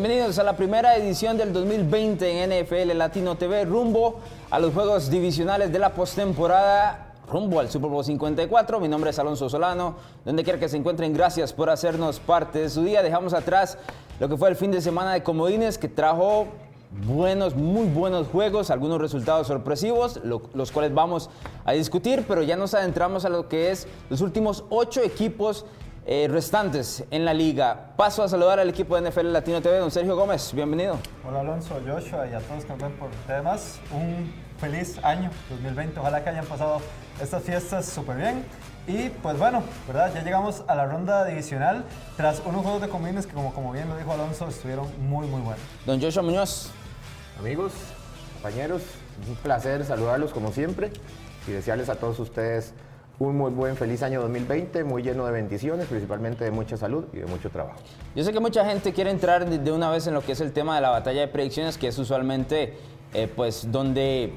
Bienvenidos a la primera edición del 2020 en NFL Latino TV, rumbo a los juegos divisionales de la postemporada, rumbo al Super Bowl 54. Mi nombre es Alonso Solano, donde quiera que se encuentren, gracias por hacernos parte de su día. Dejamos atrás lo que fue el fin de semana de Comodines, que trajo buenos, muy buenos juegos, algunos resultados sorpresivos, los cuales vamos a discutir, pero ya nos adentramos a lo que es los últimos ocho equipos eh, restantes en la liga. Paso a saludar al equipo de NFL Latino TV, don Sergio Gómez, bienvenido. Hola Alonso, Joshua y a todos que nos ven por temas. Un feliz año 2020, ojalá que hayan pasado estas fiestas súper bien. Y pues bueno, ¿verdad? Ya llegamos a la ronda divisional tras unos juegos de combines que como, como bien lo dijo Alonso, estuvieron muy muy buenos. Don Joshua Muñoz. Amigos, compañeros, un placer saludarlos como siempre y desearles a todos ustedes un muy buen, feliz año 2020, muy lleno de bendiciones, principalmente de mucha salud y de mucho trabajo. Yo sé que mucha gente quiere entrar de una vez en lo que es el tema de la batalla de predicciones, que es usualmente eh, pues donde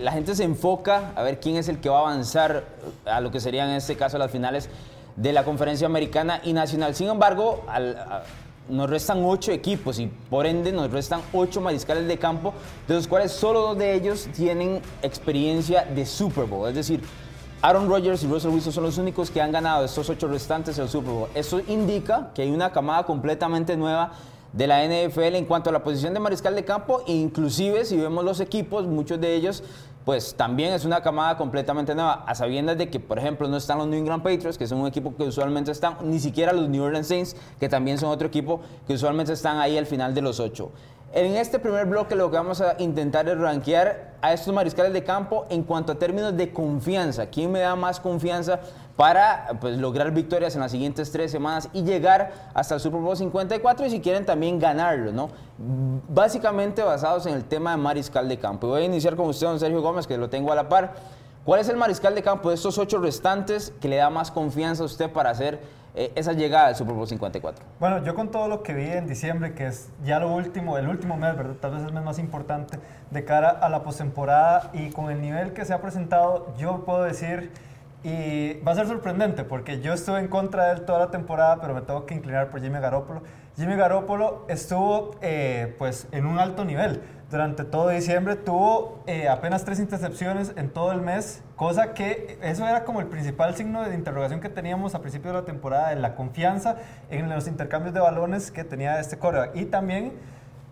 la gente se enfoca a ver quién es el que va a avanzar a lo que serían en este caso las finales de la conferencia americana y nacional. Sin embargo, nos restan ocho equipos y por ende nos restan ocho mariscales de campo, de los cuales solo dos de ellos tienen experiencia de Super Bowl. Es decir, Aaron Rodgers y Russell Wilson son los únicos que han ganado estos ocho restantes el Super Bowl. Eso indica que hay una camada completamente nueva de la NFL en cuanto a la posición de mariscal de campo, inclusive si vemos los equipos, muchos de ellos pues también es una camada completamente nueva, a sabiendas de que, por ejemplo, no están los New England Patriots, que son un equipo que usualmente están, ni siquiera los New Orleans Saints, que también son otro equipo que usualmente están ahí al final de los ocho. En este primer bloque lo que vamos a intentar es rankear a estos mariscales de campo en cuanto a términos de confianza. ¿Quién me da más confianza para pues, lograr victorias en las siguientes tres semanas y llegar hasta el Super Bowl 54 y si quieren también ganarlo, ¿no? Básicamente basados en el tema de mariscal de campo. voy a iniciar con usted, don Sergio Gómez, que lo tengo a la par. ¿Cuál es el mariscal de campo de estos ocho restantes que le da más confianza a usted para hacer eh, esa llegada al Super Bowl 54? Bueno, yo con todo lo que vi en diciembre, que es ya lo último, el último mes, ¿verdad? Tal vez el mes más importante de cara a la postemporada y con el nivel que se ha presentado, yo puedo decir, y va a ser sorprendente porque yo estuve en contra de él toda la temporada, pero me tengo que inclinar por Jimmy Garoppolo. Jimmy Garoppolo estuvo eh, pues en un alto nivel durante todo diciembre tuvo eh, apenas tres intercepciones en todo el mes, cosa que eso era como el principal signo de interrogación que teníamos a principio de la temporada, en la confianza en los intercambios de balones que tenía este coreback. Y también,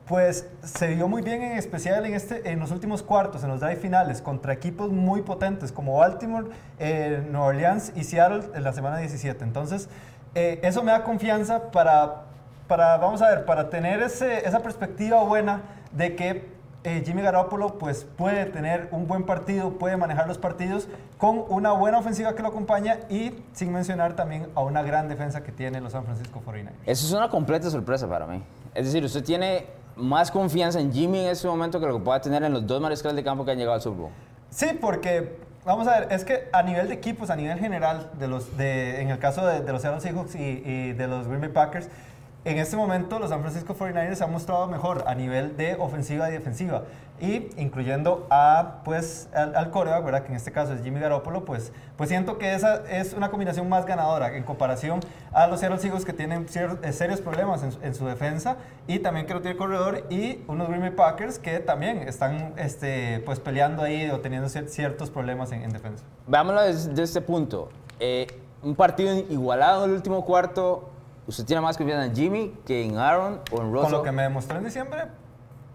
pues se vio muy bien en especial en, este, en los últimos cuartos, en los drive finales, contra equipos muy potentes como Baltimore, eh, Nueva Orleans y Seattle en la semana 17. Entonces, eh, eso me da confianza para, para, vamos a ver, para tener ese, esa perspectiva buena de que eh, Jimmy Garoppolo pues, puede tener un buen partido, puede manejar los partidos con una buena ofensiva que lo acompaña y sin mencionar también a una gran defensa que tiene los San Francisco 49ers. Eso es una completa sorpresa para mí. Es decir, usted tiene más confianza en Jimmy en este momento que lo que pueda tener en los dos mariscales de campo que han llegado al Super Bowl. Sí, porque vamos a ver, es que a nivel de equipos, a nivel general, de los, de, en el caso de, los Seattle Seahawks y, y de los Green Bay Packers, en este momento los San Francisco 49ers se han mostrado mejor a nivel de ofensiva y defensiva y incluyendo a pues al, al ¿verdad? Que en este caso es Jimmy Garoppolo, pues pues siento que esa es una combinación más ganadora en comparación a los Seattle Seahawks que tienen eh, serios problemas en, su defensa y también que no tiene corredor y unos Green Bay Packers que también están este pues peleando ahí o teniendo ciertos problemas en, defensa. Veámoslo desde, este punto. Eh, un partido igualado en el último cuarto ¿Usted tiene más confianza en Jimmy que en Aaron o en Russell? Con lo que me demostró en diciembre,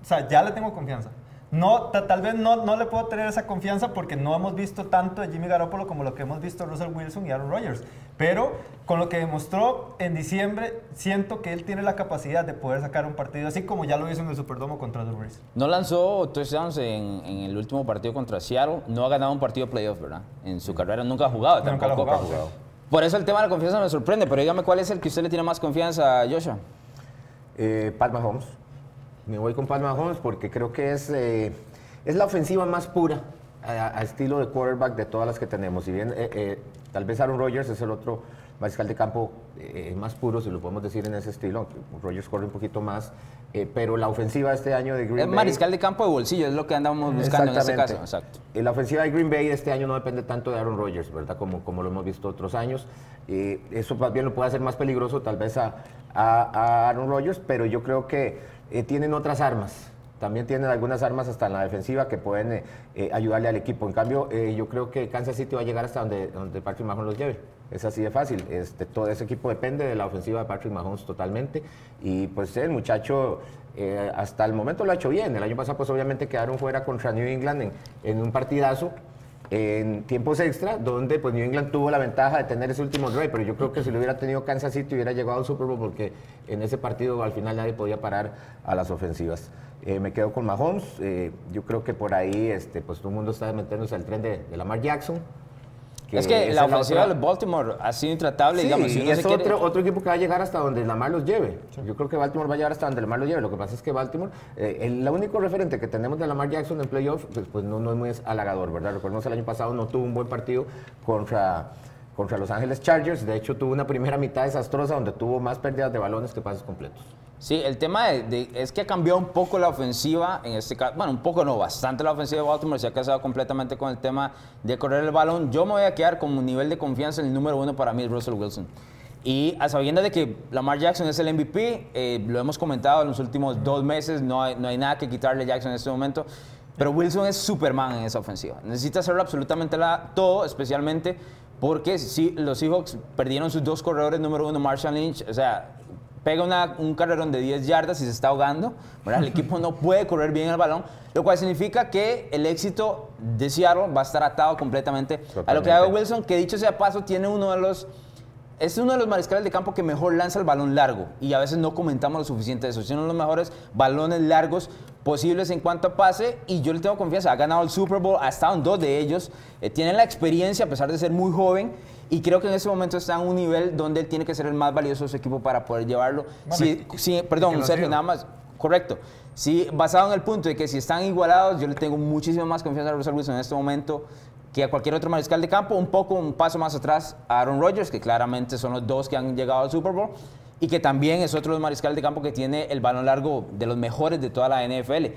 o sea, ya le tengo confianza. No, tal vez no, no le puedo tener esa confianza porque no hemos visto tanto de Jimmy Garoppolo como lo que hemos visto de Russell Wilson y Aaron Rodgers. Pero con lo que demostró en diciembre, siento que él tiene la capacidad de poder sacar un partido así como ya lo hizo en el Superdomo contra Drew Brees. No lanzó touchdowns en, en el último partido contra Seattle. No ha ganado un partido playoff, ¿verdad? En su carrera nunca ha jugado. Nunca ha jugado. Por eso el tema de la confianza me sorprende, pero dígame cuál es el que usted le tiene más confianza a Joshua. Eh, Palma Holmes. Me voy con Palma Holmes porque creo que es, eh, es la ofensiva más pura a, estilo de quarterback de todas las que tenemos. Si bien eh, eh, tal vez Aaron Rodgers es el otro mariscal de campo eh, más puro, si lo podemos decir en ese estilo. Rogers corre un poquito más, eh, pero la ofensiva este año de Green Es Bay... mariscal de campo de bolsillo, es lo que andamos buscando en este caso. Exacto. Eh, La ofensiva de Green Bay este año no depende tanto de Aaron Rodgers, ¿verdad? Como, como lo hemos visto otros años. Eh, eso más bien lo puede hacer más peligroso tal vez a, a- a Aaron Rodgers, pero yo creo que tienen otras armas. También tienen algunas armas hasta en la defensiva que pueden eh, eh, ayudarle al equipo. En cambio, eh, yo creo que Kansas City va a llegar hasta donde, donde Patrick Mahomes los lleve. Es así de fácil. Este, todo ese equipo depende de la ofensiva de Patrick Mahomes totalmente. Y pues el muchacho eh, hasta el momento lo ha hecho bien. El año pasado pues obviamente quedaron fuera contra New England en, un partidazo en tiempos extra, donde pues New England tuvo la ventaja de tener ese último drive, pero yo creo que si lo hubiera tenido Kansas City hubiera llegado al Super Bowl porque en ese partido al final nadie podía parar a las ofensivas. Eh, me quedo con Mahomes, eh, yo creo que por ahí este, pues todo el mundo está metiéndose al tren de, de Lamar Jackson. Es que la ofensiva de Baltimore ha sido intratable, Sí, digamos. si y uno es quiere- otro, otro equipo que va a llegar hasta donde Lamar los lleve. Yo creo que Baltimore va a llegar hasta donde Lamar los lleve. Lo que pasa es que Baltimore, eh, el, la único referente que tenemos de Lamar Jackson en playoff, pues, pues no, no es muy halagador, ¿verdad? Recordemos el año pasado no tuvo un buen partido contra, contra Los Ángeles Chargers. De hecho, tuvo una primera mitad desastrosa donde tuvo más pérdidas de balones que pases completos. Sí, el tema es que ha cambiado un poco la ofensiva, en este caso, bueno, un poco no, bastante la ofensiva de Baltimore, se ha casado completamente con el tema de correr el balón. Yo me voy a quedar con un nivel de confianza, el número uno para mí es Russell Wilson. Y a sabiendas de que Lamar Jackson es el MVP, eh, lo hemos comentado en los últimos dos meses, no hay, no hay nada que quitarle a Jackson en este momento, pero Wilson es Superman en esa ofensiva. Necesita hacerlo absolutamente la- todo, especialmente porque si los Seahawks perdieron sus dos corredores, número uno, Marshall Lynch, o sea, pega una- un carrerón de 10 yardas y se está ahogando, ¿verdad? El equipo no puede correr bien el balón, lo cual significa que el éxito de Seattle va a estar atado completamente a lo que haga Wilson, que dicho sea paso, tiene uno de los... Es uno de los mariscales de campo que mejor lanza el balón largo y a veces no comentamos lo suficiente de eso. Es uno de los mejores balones largos posibles en cuanto a pase y yo le tengo confianza. Ha ganado el Super Bowl, ha estado en dos de ellos, eh, tiene la experiencia a pesar de ser muy joven y creo que en ese momento está en un nivel donde él tiene que ser el más valioso de su equipo para poder llevarlo. Sí, sí, que perdón, lo Sergio, nada más. Correcto. Sí, basado en el punto de que si están igualados, yo le tengo muchísima más confianza a Russell Wilson en este momento que a cualquier otro mariscal de campo, un poco un paso más atrás a Aaron Rodgers, que claramente son los dos que han llegado al Super Bowl, y que también es otro mariscal de campo que tiene el balón largo de los mejores de toda la NFL.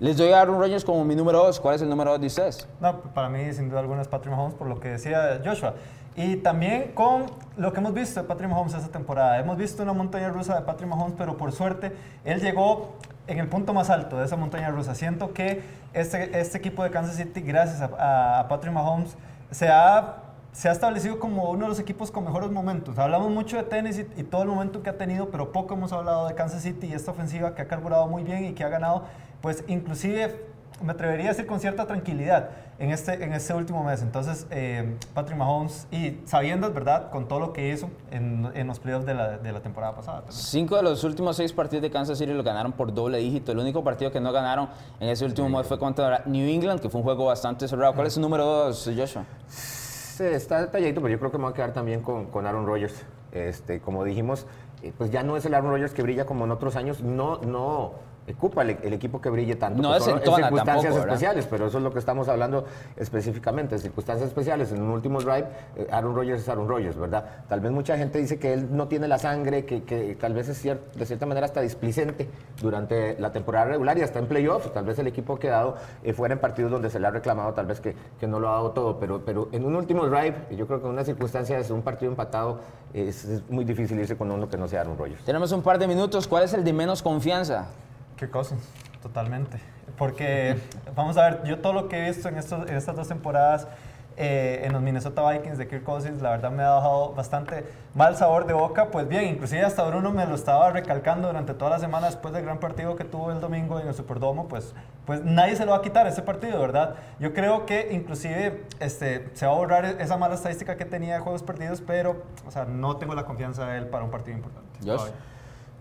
Les doy a Aaron Rodgers como mi número dos. ¿Cuál es el número dos de ustedes? No, para mí sin duda alguna es Patrick Mahomes por lo que decía Joshua. Y también con lo que hemos visto de Patrick Mahomes esta temporada. Hemos visto una montaña rusa de Patrick Mahomes, pero por suerte él llegó en el punto más alto de esa montaña rusa. Siento que este, este equipo de Kansas City, gracias a, a- Patrick Mahomes, se ha, se ha establecido como uno de los equipos con mejores momentos. Hablamos mucho de tenis y, y todo el momento que ha tenido, pero poco hemos hablado de Kansas City y esta ofensiva que ha carburado muy bien y que ha ganado, pues inclusive me atrevería a decir con cierta tranquilidad en este, en este último mes. Entonces, eh, Patrick Mahomes, y sabiendo, ¿verdad?, con todo lo que hizo en, en los playoffs de la, de la temporada pasada. también. Cinco de los últimos seis partidos de Kansas City lo ganaron por doble dígito. El único partido que no ganaron en ese último mes fue contra New England, que fue un juego bastante cerrado. ¿Cuál es su número dos, Joshua? Sí, está detalladito, pero yo creo que me voy a quedar también con, con Aaron Rodgers. Este, como dijimos, eh, pues ya no es el Aaron Rodgers que brilla como en otros años, no, no ocupa el, el equipo que brille tanto. No pues, son desentona circunstancias especiales, pero eso es lo que estamos hablando específicamente, circunstancias especiales. En un último drive, eh, Aaron Rodgers es Aaron Rodgers, ¿verdad? Tal vez mucha gente dice que él no tiene la sangre, que, que tal vez es cier- de cierta manera hasta displicente durante la temporada regular y hasta en playoffs. Tal vez el equipo ha quedado eh, fuera en partidos donde se le ha reclamado, tal vez que, que no lo ha dado todo, pero, pero en un último drive, yo creo que en una circunstancia de un partido empatado, es, es muy difícil irse con uno que no sea Aaron Rodgers. Tenemos un par de minutos. ¿Cuál es el de menos confianza? Qué Cousins, totalmente. Porque, vamos a ver, yo todo lo que he visto en, estos, en estas dos temporadas eh, en los Minnesota Vikings de Kirk Cousins, la verdad me ha dejado bastante mal sabor de boca. Pues bien, inclusive hasta Bruno me lo estaba recalcando durante toda la semana después del gran partido que tuvo el domingo en el Superdomo, pues, pues nadie se lo va a quitar ese partido, ¿verdad? Yo creo que inclusive este, se va a borrar esa mala estadística que tenía de juegos perdidos, pero, o sea, no tengo la confianza de él para un partido importante. Josh.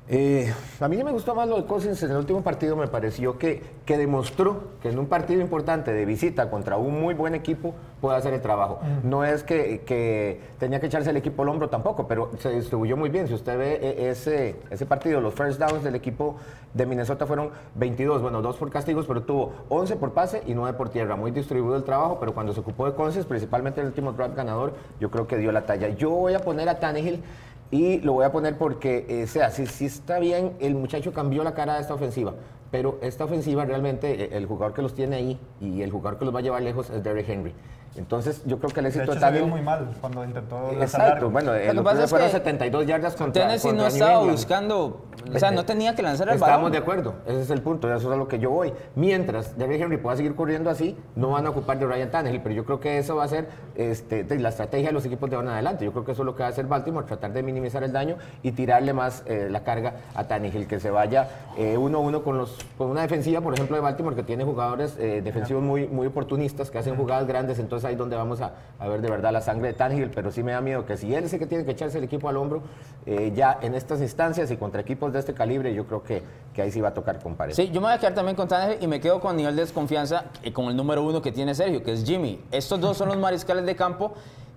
Eh, a mí me gustó más lo de Cousins en el último partido, me pareció que, que demostró que en un partido importante de visita contra un muy buen equipo puede hacer el trabajo. No es que, que, tenía que echarse el equipo al hombro tampoco, pero se distribuyó muy bien. Si usted ve e, ese, ese partido, los first downs del equipo de Minnesota fueron 22, bueno, dos por castigos, pero tuvo 11 por pase y 9 por tierra. Muy distribuido el trabajo, pero cuando se ocupó de Conces, principalmente el último draft ganador, yo creo que dio la talla. Yo voy a poner a Tannehill y lo voy a poner porque, eh, sea, si, si está bien, el muchacho cambió la cara de esta ofensiva, pero esta ofensiva realmente, eh, el jugador que los tiene ahí y el jugador que los va a llevar lejos es Derrick Henry. Entonces, yo creo que el éxito de hecho, se vio muy mal cuando intentó Exacto, bueno, lo que pasa fueron 72 yardas contra Tennessee no estaba buscando, o sea, no tenía que lanzar el balón. Estamos de acuerdo, ese es el punto, eso es a lo que yo voy. Mientras Derrick Henry pueda seguir corriendo así, no van a ocupar de Ryan Tannehill, pero yo creo que eso va a ser este, la estrategia de los equipos de ahora en adelante. Yo creo que eso es lo que va a hacer Baltimore, tratar de minimizar el daño y tirarle más eh, la carga a Tannehill, que se vaya eh, uno a uno con, los, con una defensiva, por ejemplo, de Baltimore, que tiene jugadores eh, defensivos muy, muy oportunistas, que hacen jugadas grandes, entonces ahí donde vamos a ver de verdad la sangre de Tangible, pero sí me da miedo que si él es que tiene que echarse el equipo al hombro, eh, ya en estas instancias y contra equipos de este calibre, yo creo que, que ahí sí va a tocar con. Sí, yo me voy a quedar también con Tangible y me quedo con nivel de desconfianza y con el número uno que tiene Sergio, que es Jimmy. Estos dos son los mariscales de campo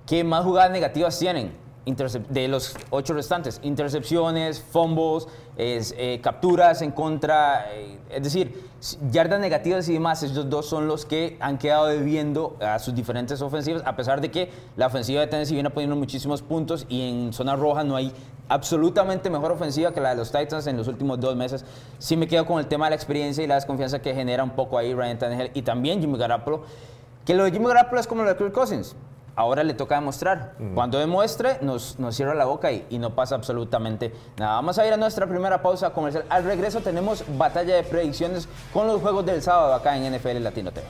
que más jugadas negativas tienen de los ocho restantes, intercepciones, fumbles, eh, capturas en contra, eh, es decir, yardas negativas y demás, estos dos son los que han quedado debiendo a sus diferentes ofensivas, a pesar de que la ofensiva de Tennessee viene poniendo muchísimos puntos y en zona roja no hay absolutamente mejor ofensiva que la de los Titans en los últimos dos meses. Sí me quedo con el tema de la experiencia y la desconfianza que genera un poco ahí Ryan Tannehill y también Jimmy Garoppolo, que lo de Jimmy Garoppolo es como lo de Kirk Cousins ahora le toca demostrar. Cuando demuestre, nos, nos cierra la boca y, y, no pasa absolutamente nada. Vamos a ir a nuestra primera pausa comercial. Al regreso tenemos batalla de predicciones con los juegos del sábado acá en NFL Latino TV.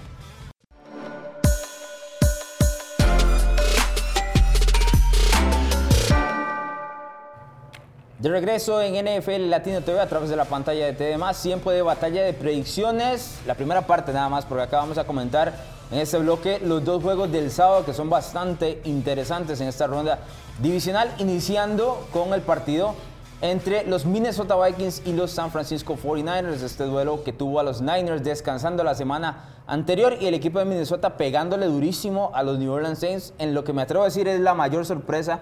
De regreso en NFL Latino TV a través de la pantalla de TV Más, tiempo de batalla de predicciones. La primera parte nada más, porque acá vamos a comentar en este bloque los dos juegos del sábado que son bastante interesantes en esta ronda divisional, iniciando con el partido entre los Minnesota Vikings y los San Francisco 49ers, este duelo que tuvo a los Niners descansando la semana anterior y el equipo de Minnesota pegándole durísimo a los New Orleans Saints en lo que me atrevo a decir es la mayor sorpresa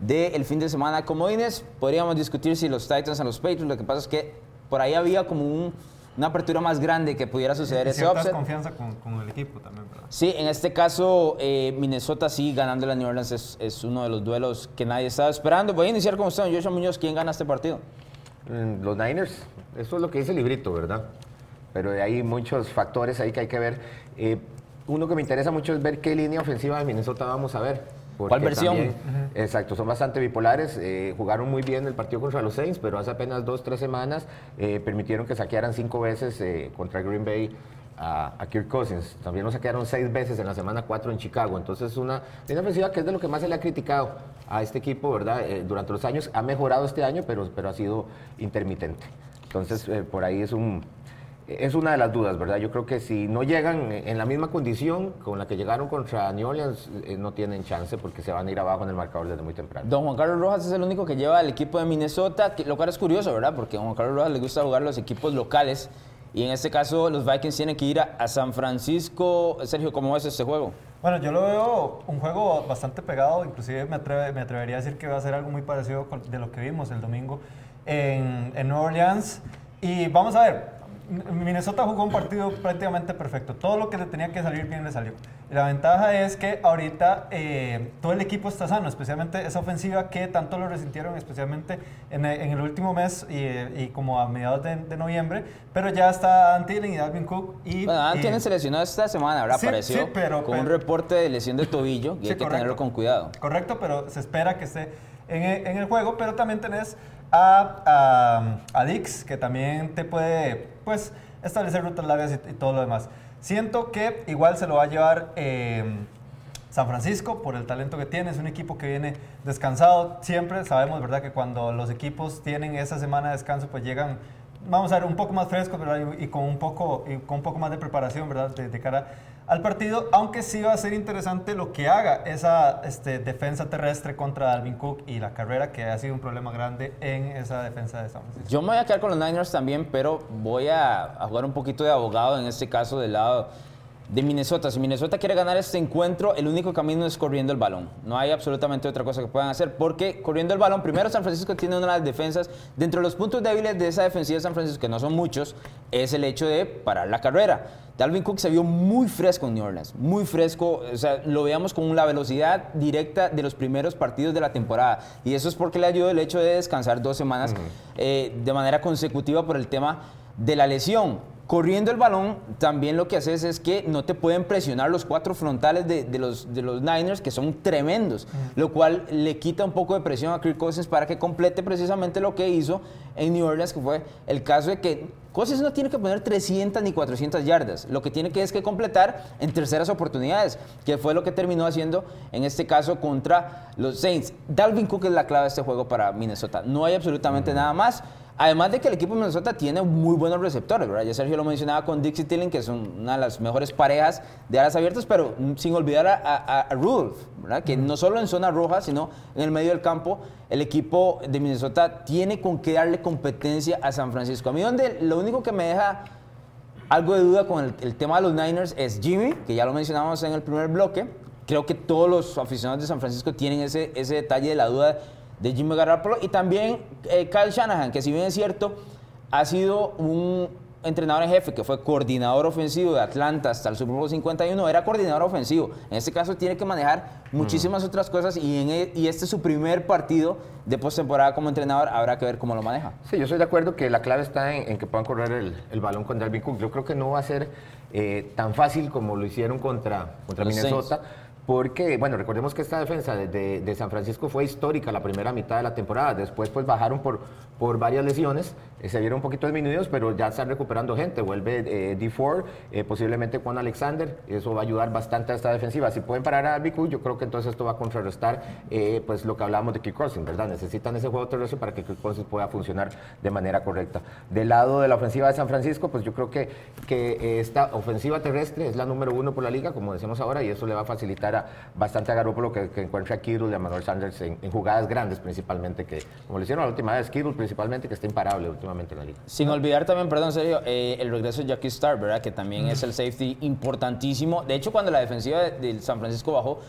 del fin de semana como Inés. Podríamos discutir si los Titans a los Patriots, lo que pasa es que por ahí había como un una apertura más grande que pudiera suceder ese upset. confianza con, con, el equipo también, ¿verdad? Sí, en este caso eh, Minnesota sí ganando la New Orleans es, es, uno de los duelos que nadie estaba esperando. Voy a iniciar con usted, Joshua Muñoz. ¿Quién gana este partido? Mm, los Niners. Eso es lo que dice el librito, ¿verdad? Pero hay muchos factores ahí que hay que ver. Eh, uno que me interesa mucho es ver qué línea ofensiva de Minnesota vamos a ver. ¿Cuál versión? exacto, son bastante bipolares. Eh, jugaron muy bien el partido contra los Saints, pero hace apenas dos, tres semanas eh, permitieron que saquearan cinco veces eh, contra Green Bay a, Kirk Cousins. También lo saquearon seis veces en la semana cuatro en Chicago. Entonces, una línea ofensiva que es de lo que más se le ha criticado a este equipo, ¿verdad? durante los años ha mejorado este año, pero, pero ha sido intermitente. Entonces, por ahí es un, es una de las dudas, ¿verdad? Yo creo que si no llegan en la misma condición con la que llegaron contra New Orleans, eh, no tienen chance porque se van a ir abajo en el marcador desde muy temprano. Don Juan Carlos Rojas es el único que lleva al equipo de Minnesota, lo cual es curioso, ¿verdad? Porque a Juan Carlos Rojas le gusta jugar los equipos locales y en este caso los Vikings tienen que ir a, San Francisco. Sergio, ¿cómo ves este juego? Bueno, yo lo veo un juego bastante pegado, inclusive me, me atrevería a decir que va a ser algo muy parecido de lo que vimos el domingo en, en New Orleans. Y vamos a ver, Minnesota jugó un partido prácticamente perfecto. Todo lo que le tenía que salir bien le salió. la ventaja es que ahorita eh, todo el equipo está sano, especialmente esa ofensiva que tanto lo resintieron, especialmente en, el último mes y, como a mediados de, noviembre. Pero ya está Antillen y Dalvin Cook. Y, bueno, Antillen se lesionó esta semana, ¿verdad? Apareció pero, con un reporte de lesión de tobillo y hay que tenerlo con cuidado. Correcto, pero se espera que esté en, en el juego. Pero también tenés a, a, Dix, que también te puede pues, establecer rutas largas y, todo lo demás. Siento que igual se lo va a llevar eh, San Francisco por el talento que tiene. Es un equipo que viene descansado siempre. Sabemos, ¿verdad?, que cuando los equipos tienen esa semana de descanso, pues llegan vamos a ver, un poco más frescos y, con, un poco, y con un poco más de preparación ¿verdad? De, de, cara al partido, aunque sí va a ser interesante lo que haga esa este, defensa terrestre contra Dalvin Cook y la carrera, que ha sido un problema grande en esa defensa de San Francisco. Yo me voy a quedar con los Niners también, pero voy a, a jugar un poquito de abogado en este caso del lado de Minnesota. Si Minnesota quiere ganar este encuentro, el único camino es corriendo el balón. No hay absolutamente otra cosa que puedan hacer, porque corriendo el balón, primero San Francisco tiene una de las defensas, dentro de los puntos débiles de esa defensiva de San Francisco, que no son muchos, es el hecho de parar la carrera. Dalvin Cook se vio muy fresco en New Orleans, muy fresco, o sea, lo veamos con la velocidad directa de los primeros partidos de la temporada. Y eso es porque le ayudó el hecho de descansar dos semanas eh, de manera consecutiva por el tema de la lesión. Corriendo el balón, también lo que haces es que no te pueden presionar los cuatro frontales de, los, de los Niners, que son tremendos, lo cual le quita un poco de presión a Kirk Cousins para que complete precisamente lo que hizo en New Orleans, que fue el caso de que Cousins no tiene que poner 300 ni 400 yardas, lo que tiene que es que completar en terceras oportunidades, que fue lo que terminó haciendo en este caso contra los Saints. Dalvin Cook es la clave de este juego para Minnesota, no hay absolutamente nada más. Además de que el equipo de Minnesota tiene muy buenos receptores, ¿verdad? Ya Sergio lo mencionaba con Dixie Tilling, que son una de las mejores parejas de alas abiertas, pero sin olvidar a, Rudolph, ¿verdad? Que no solo en zona roja, sino en el medio del campo, el equipo de Minnesota tiene con qué darle competencia a San Francisco. A mí donde lo único que me deja algo de duda con el, tema de los Niners es Jimmy, que ya lo mencionamos en el primer bloque. Creo que todos los aficionados de San Francisco tienen ese, ese detalle de la duda de Jimmy Garoppolo y también eh, Kyle Shanahan, que si bien es cierto, ha sido un entrenador en jefe que fue coordinador ofensivo de Atlanta hasta el Super Bowl 51, era coordinador ofensivo. En este caso tiene que manejar muchísimas otras cosas y, en, e, y este es su primer partido de postemporada como entrenador, habrá que ver cómo lo maneja. Sí, yo estoy de acuerdo que la clave está en, que puedan correr el, balón con Dalvin Cook. Yo creo que no va a ser eh, tan fácil como lo hicieron contra, contra Minnesota porque, bueno, recordemos que esta defensa de, San Francisco fue histórica la primera mitad de la temporada, después pues bajaron por, por varias lesiones, eh, se vieron un poquito disminuidos, pero ya están recuperando gente, vuelve eh, D4, eh, posiblemente Juan Alexander, eso va a ayudar bastante a esta defensiva. Si pueden parar a Biku, yo creo que entonces esto va a contrarrestar pues lo que hablamos de Kirk Cousins, ¿verdad? Necesitan ese juego terrestre para que Kirk Cousins pueda funcionar de manera correcta. Del lado de la ofensiva de San Francisco, pues yo creo que, que esta ofensiva terrestre es la número uno por la liga, como decimos ahora, y eso le va a facilitar bastante a Garoppolo que, que encuentre a Kittle y a Manuel Sanders en, jugadas grandes principalmente, que como le hicieron la última vez, Kittle principalmente, que está imparable últimamente en la liga. Sin olvidar también, perdón, serio, eh, el regreso de Jackie Star, ¿verdad? Que también es el safety importantísimo. De hecho, cuando la defensiva del San Francisco bajó,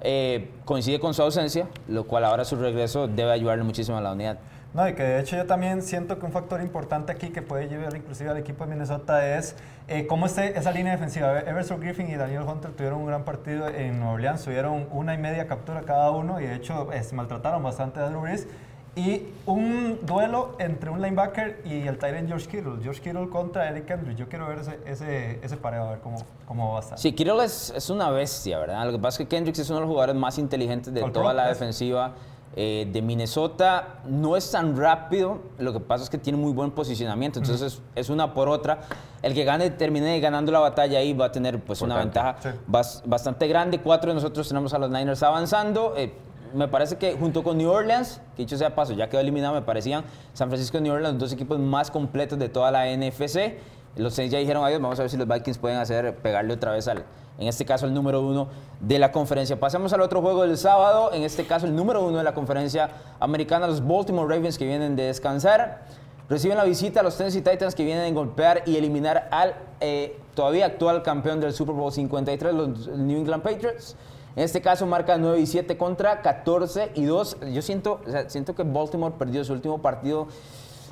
eh, coincide con su ausencia, lo cual ahora su regreso debe ayudarle muchísimo a la unidad. No, y que de hecho yo también siento que un factor importante aquí que puede llevar inclusive al equipo de Minnesota es eh, cómo esté esa línea defensiva. Everson Griffin y Daniel Hunter tuvieron un gran partido en Nueva Orleans, tuvieron una y media captura cada uno y de hecho eh, se maltrataron bastante a Drew Brees. Y un duelo entre un linebacker y el Tyrant George Kittle. George Kittle contra Eric Henry. Yo quiero ver ese, ese, ese pareo, a ver cómo, cómo va a estar. Sí, Kittle es, es, una bestia, ¿verdad? Lo que pasa es que Kendricks es uno de los jugadores más inteligentes de toda la defensiva. Eh, de Minnesota no es tan rápido, lo que pasa es que tiene muy buen posicionamiento, entonces es, una por otra. El que gane, termine ganando la batalla ahí va a tener pues una ventaja bastante grande. Cuatro de nosotros tenemos a los Niners avanzando. Eh, me parece que junto con New Orleans, que dicho sea paso, ya quedó eliminado, me parecían San Francisco y New Orleans los dos equipos más completos de toda la NFC. Los seis ya dijeron adiós, vamos a ver si los Vikings pueden hacer, pegarle otra vez al, en este caso el número uno de la conferencia. Pasamos al otro juego del sábado, en este caso el número uno de la conferencia americana, los Baltimore Ravens que vienen de descansar. Reciben la visita a los Tennessee Titans que vienen a golpear y eliminar al eh, todavía actual campeón del Super Bowl 53, los New England Patriots. En este caso marca 9 y 7 contra 14 y 2. Yo siento, siento que Baltimore perdió su último partido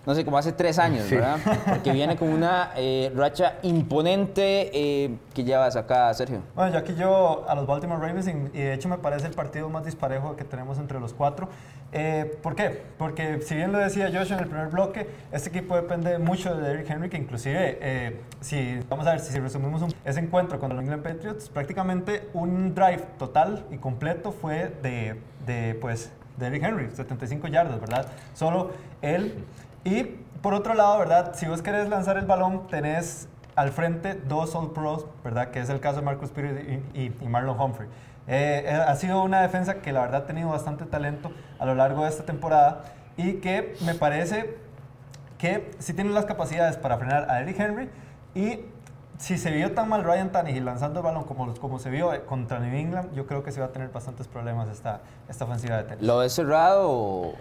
no sé, como hace tres años, ¿verdad? Porque viene con una eh, racha imponente eh, que llevas acá, Sergio. Bueno, yo aquí yo a los Baltimore Ravens y de hecho me parece el partido más disparejo que tenemos entre los cuatro. Eh, ¿Por qué? Porque si bien lo decía Josh en el primer bloque, este equipo depende mucho de Derrick Henry, que inclusive, si vamos a ver, si resumimos ese encuentro con los England Patriots, prácticamente un drive total y completo fue de, de pues, Derrick Henry, 75 yardas, ¿verdad? Solo él y por otro lado, ¿verdad? Si vos querés lanzar el balón, tenés al frente dos All Pros, ¿verdad? Que es el caso de Marcus Peters y, Marlon Humphrey. Eh, eh, ha sido una defensa que la verdad ha tenido bastante talento a lo largo de esta temporada y que me parece que sí tiene las capacidades para frenar a Eric Henry y si se vio tan mal Ryan Tannehill lanzando el balón como, como se vio contra New England, yo creo que se va a tener bastantes problemas esta, esta ofensiva de tenis. ¿Lo he cerrado o...?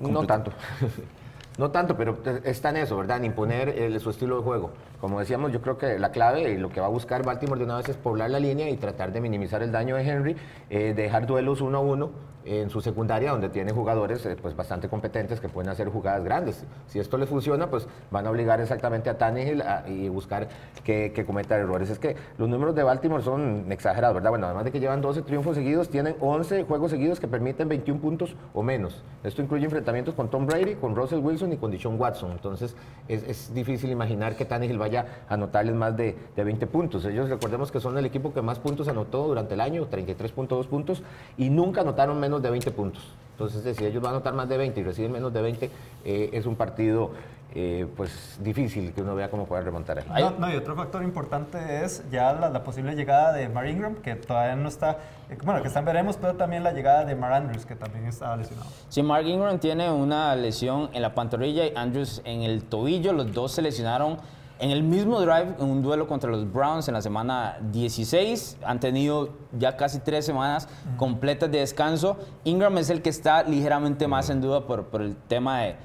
No tanto. No tanto, pero está en eso, ¿verdad? En imponer eh, su estilo de juego. Como decíamos, yo creo que la clave y lo que va a buscar Baltimore de una vez es poblar la línea y tratar de minimizar el daño de Henry, eh, dejar duelos uno a uno en su secundaria, donde tiene jugadores eh, pues, bastante competentes que pueden hacer jugadas grandes. Si esto le funciona, pues van a obligar exactamente a Tannehill a, y buscar que, que, cometa errores. Es que los números de Baltimore son exagerados, ¿verdad? Bueno, además de que llevan 12 triunfos seguidos, tienen 11 juegos seguidos que permiten 21 puntos o menos. Esto incluye enfrentamientos con Tom Brady, con Russell Wilson y con Deshaun Watson. Entonces, es, es difícil imaginar que Tannehill vaya a anotarles más de, de 20 puntos. Ellos recordemos que son el equipo que más puntos anotó durante el año, 33.2 puntos, y nunca anotaron menos de 20 puntos. Entonces, si ellos van a anotar más de 20 y reciben menos de 20, eh, es un partido eh, pues difícil que uno vea cómo puede remontar ahí. No, no, y otro factor importante es ya la, posible llegada de Mar Ingram, que todavía no está, eh, bueno, que están veremos, pero también la llegada de Mar Andrews, que también está lesionado. Sí, Mark Ingram tiene una lesión en la pantorrilla y Andrews en el tobillo, los dos se lesionaron en el mismo drive, en un duelo contra los Browns en la semana 16, han tenido ya casi tres semanas completas de descanso. Ingram es el que está ligeramente más en duda por, por el tema de,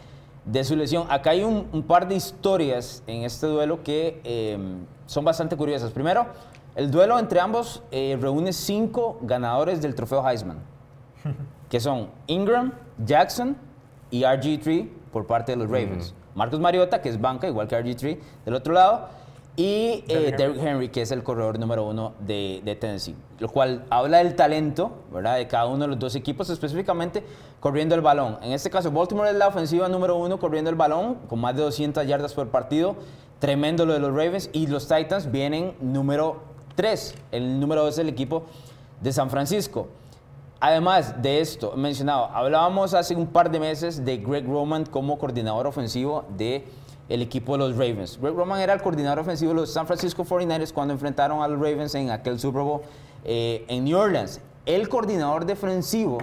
de, su lesión. Acá hay un, par de historias en este duelo que em, son bastante curiosas. Primero, el duelo entre ambos eh, reúne cinco ganadores del trofeo Heisman, que son Ingram, Jackson y RG3 por parte de los Ravens. Marcus Mariota, que es banca, igual que RG3, del otro lado, y eh, Derrick Henry, que es el corredor número uno de, de, Tennessee. Lo cual habla del talento, ¿verdad?, de cada uno de los dos equipos, específicamente corriendo el balón. En este caso, Baltimore es la ofensiva número uno corriendo el balón, con más de 200 yardas por partido. Tremendo lo de los Ravens. Y los Titans vienen número 3. El número 2 es el equipo de San Francisco. Además de esto, mencionado, hablábamos hace un par de meses de Greg Roman como coordinador ofensivo del el equipo de los Ravens. Greg Roman era el coordinador ofensivo de los San Francisco 49ers cuando enfrentaron a los Ravens en aquel Super Bowl eh, en New Orleans. El coordinador defensivo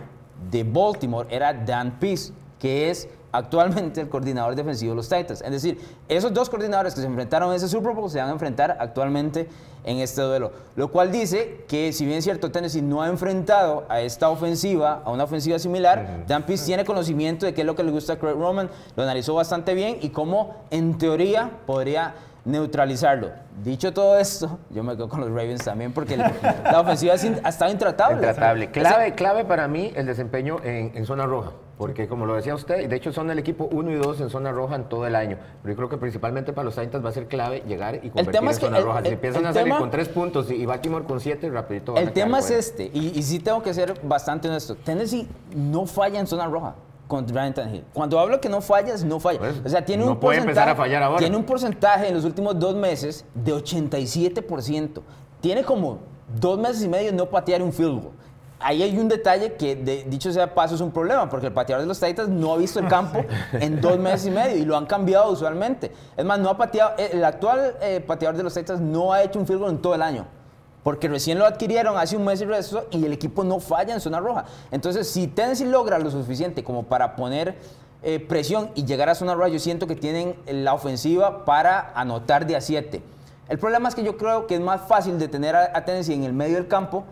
de Baltimore era Dan Pease, que es actualmente el coordinador defensivo de los Titans. Es decir, esos dos coordinadores que se enfrentaron en ese Super Bowl se van a enfrentar actualmente en este duelo. Lo cual dice que si bien es cierto Tennessee no ha enfrentado a esta ofensiva, a una ofensiva similar, Dan Pease tiene conocimiento de qué es lo que le gusta a Craig Roman, lo analizó bastante bien y cómo en teoría podría neutralizarlo. Dicho todo esto, yo me quedo con los Ravens también porque la ofensiva ha estado intratable. Intratable. Clave, clave para mí el desempeño en, zona roja, porque como lo decía usted, de hecho son el equipo 1 y 2 en zona roja en todo el año, pero yo creo que principalmente para los Titans va a ser clave llegar y convertir en zona roja. si empiezan a salir con 3 puntos y Baltimore con 7, rapidito van El tema es este, y, y sí tengo que ser bastante honesto, Tennessee no falla en zona roja con Ryan Tannehill. Cuando hablo que no fallas, no falla. Pues, o sea, tiene un puede empezar a fallar ahora. Tiene un porcentaje en los últimos dos meses de 87%. Tiene como dos meses y medio no patear un field goal. Ahí hay un detalle que, dicho sea paso, es un problema, porque el pateador de los Titans no ha visto el campo en dos meses y medio y lo han cambiado usualmente. Es más, no ha pateado, el actual eh, pateador de los Titans no ha hecho un field goal en todo el año porque recién lo adquirieron hace un mes y resto y el equipo no falla en zona roja. Entonces, si Tennessee logra lo suficiente como para poner eh, presión y llegar a zona roja, yo siento que tienen la ofensiva para anotar de a 7. El problema es que yo creo que es más fácil detener a, a Tennessee en el medio del campo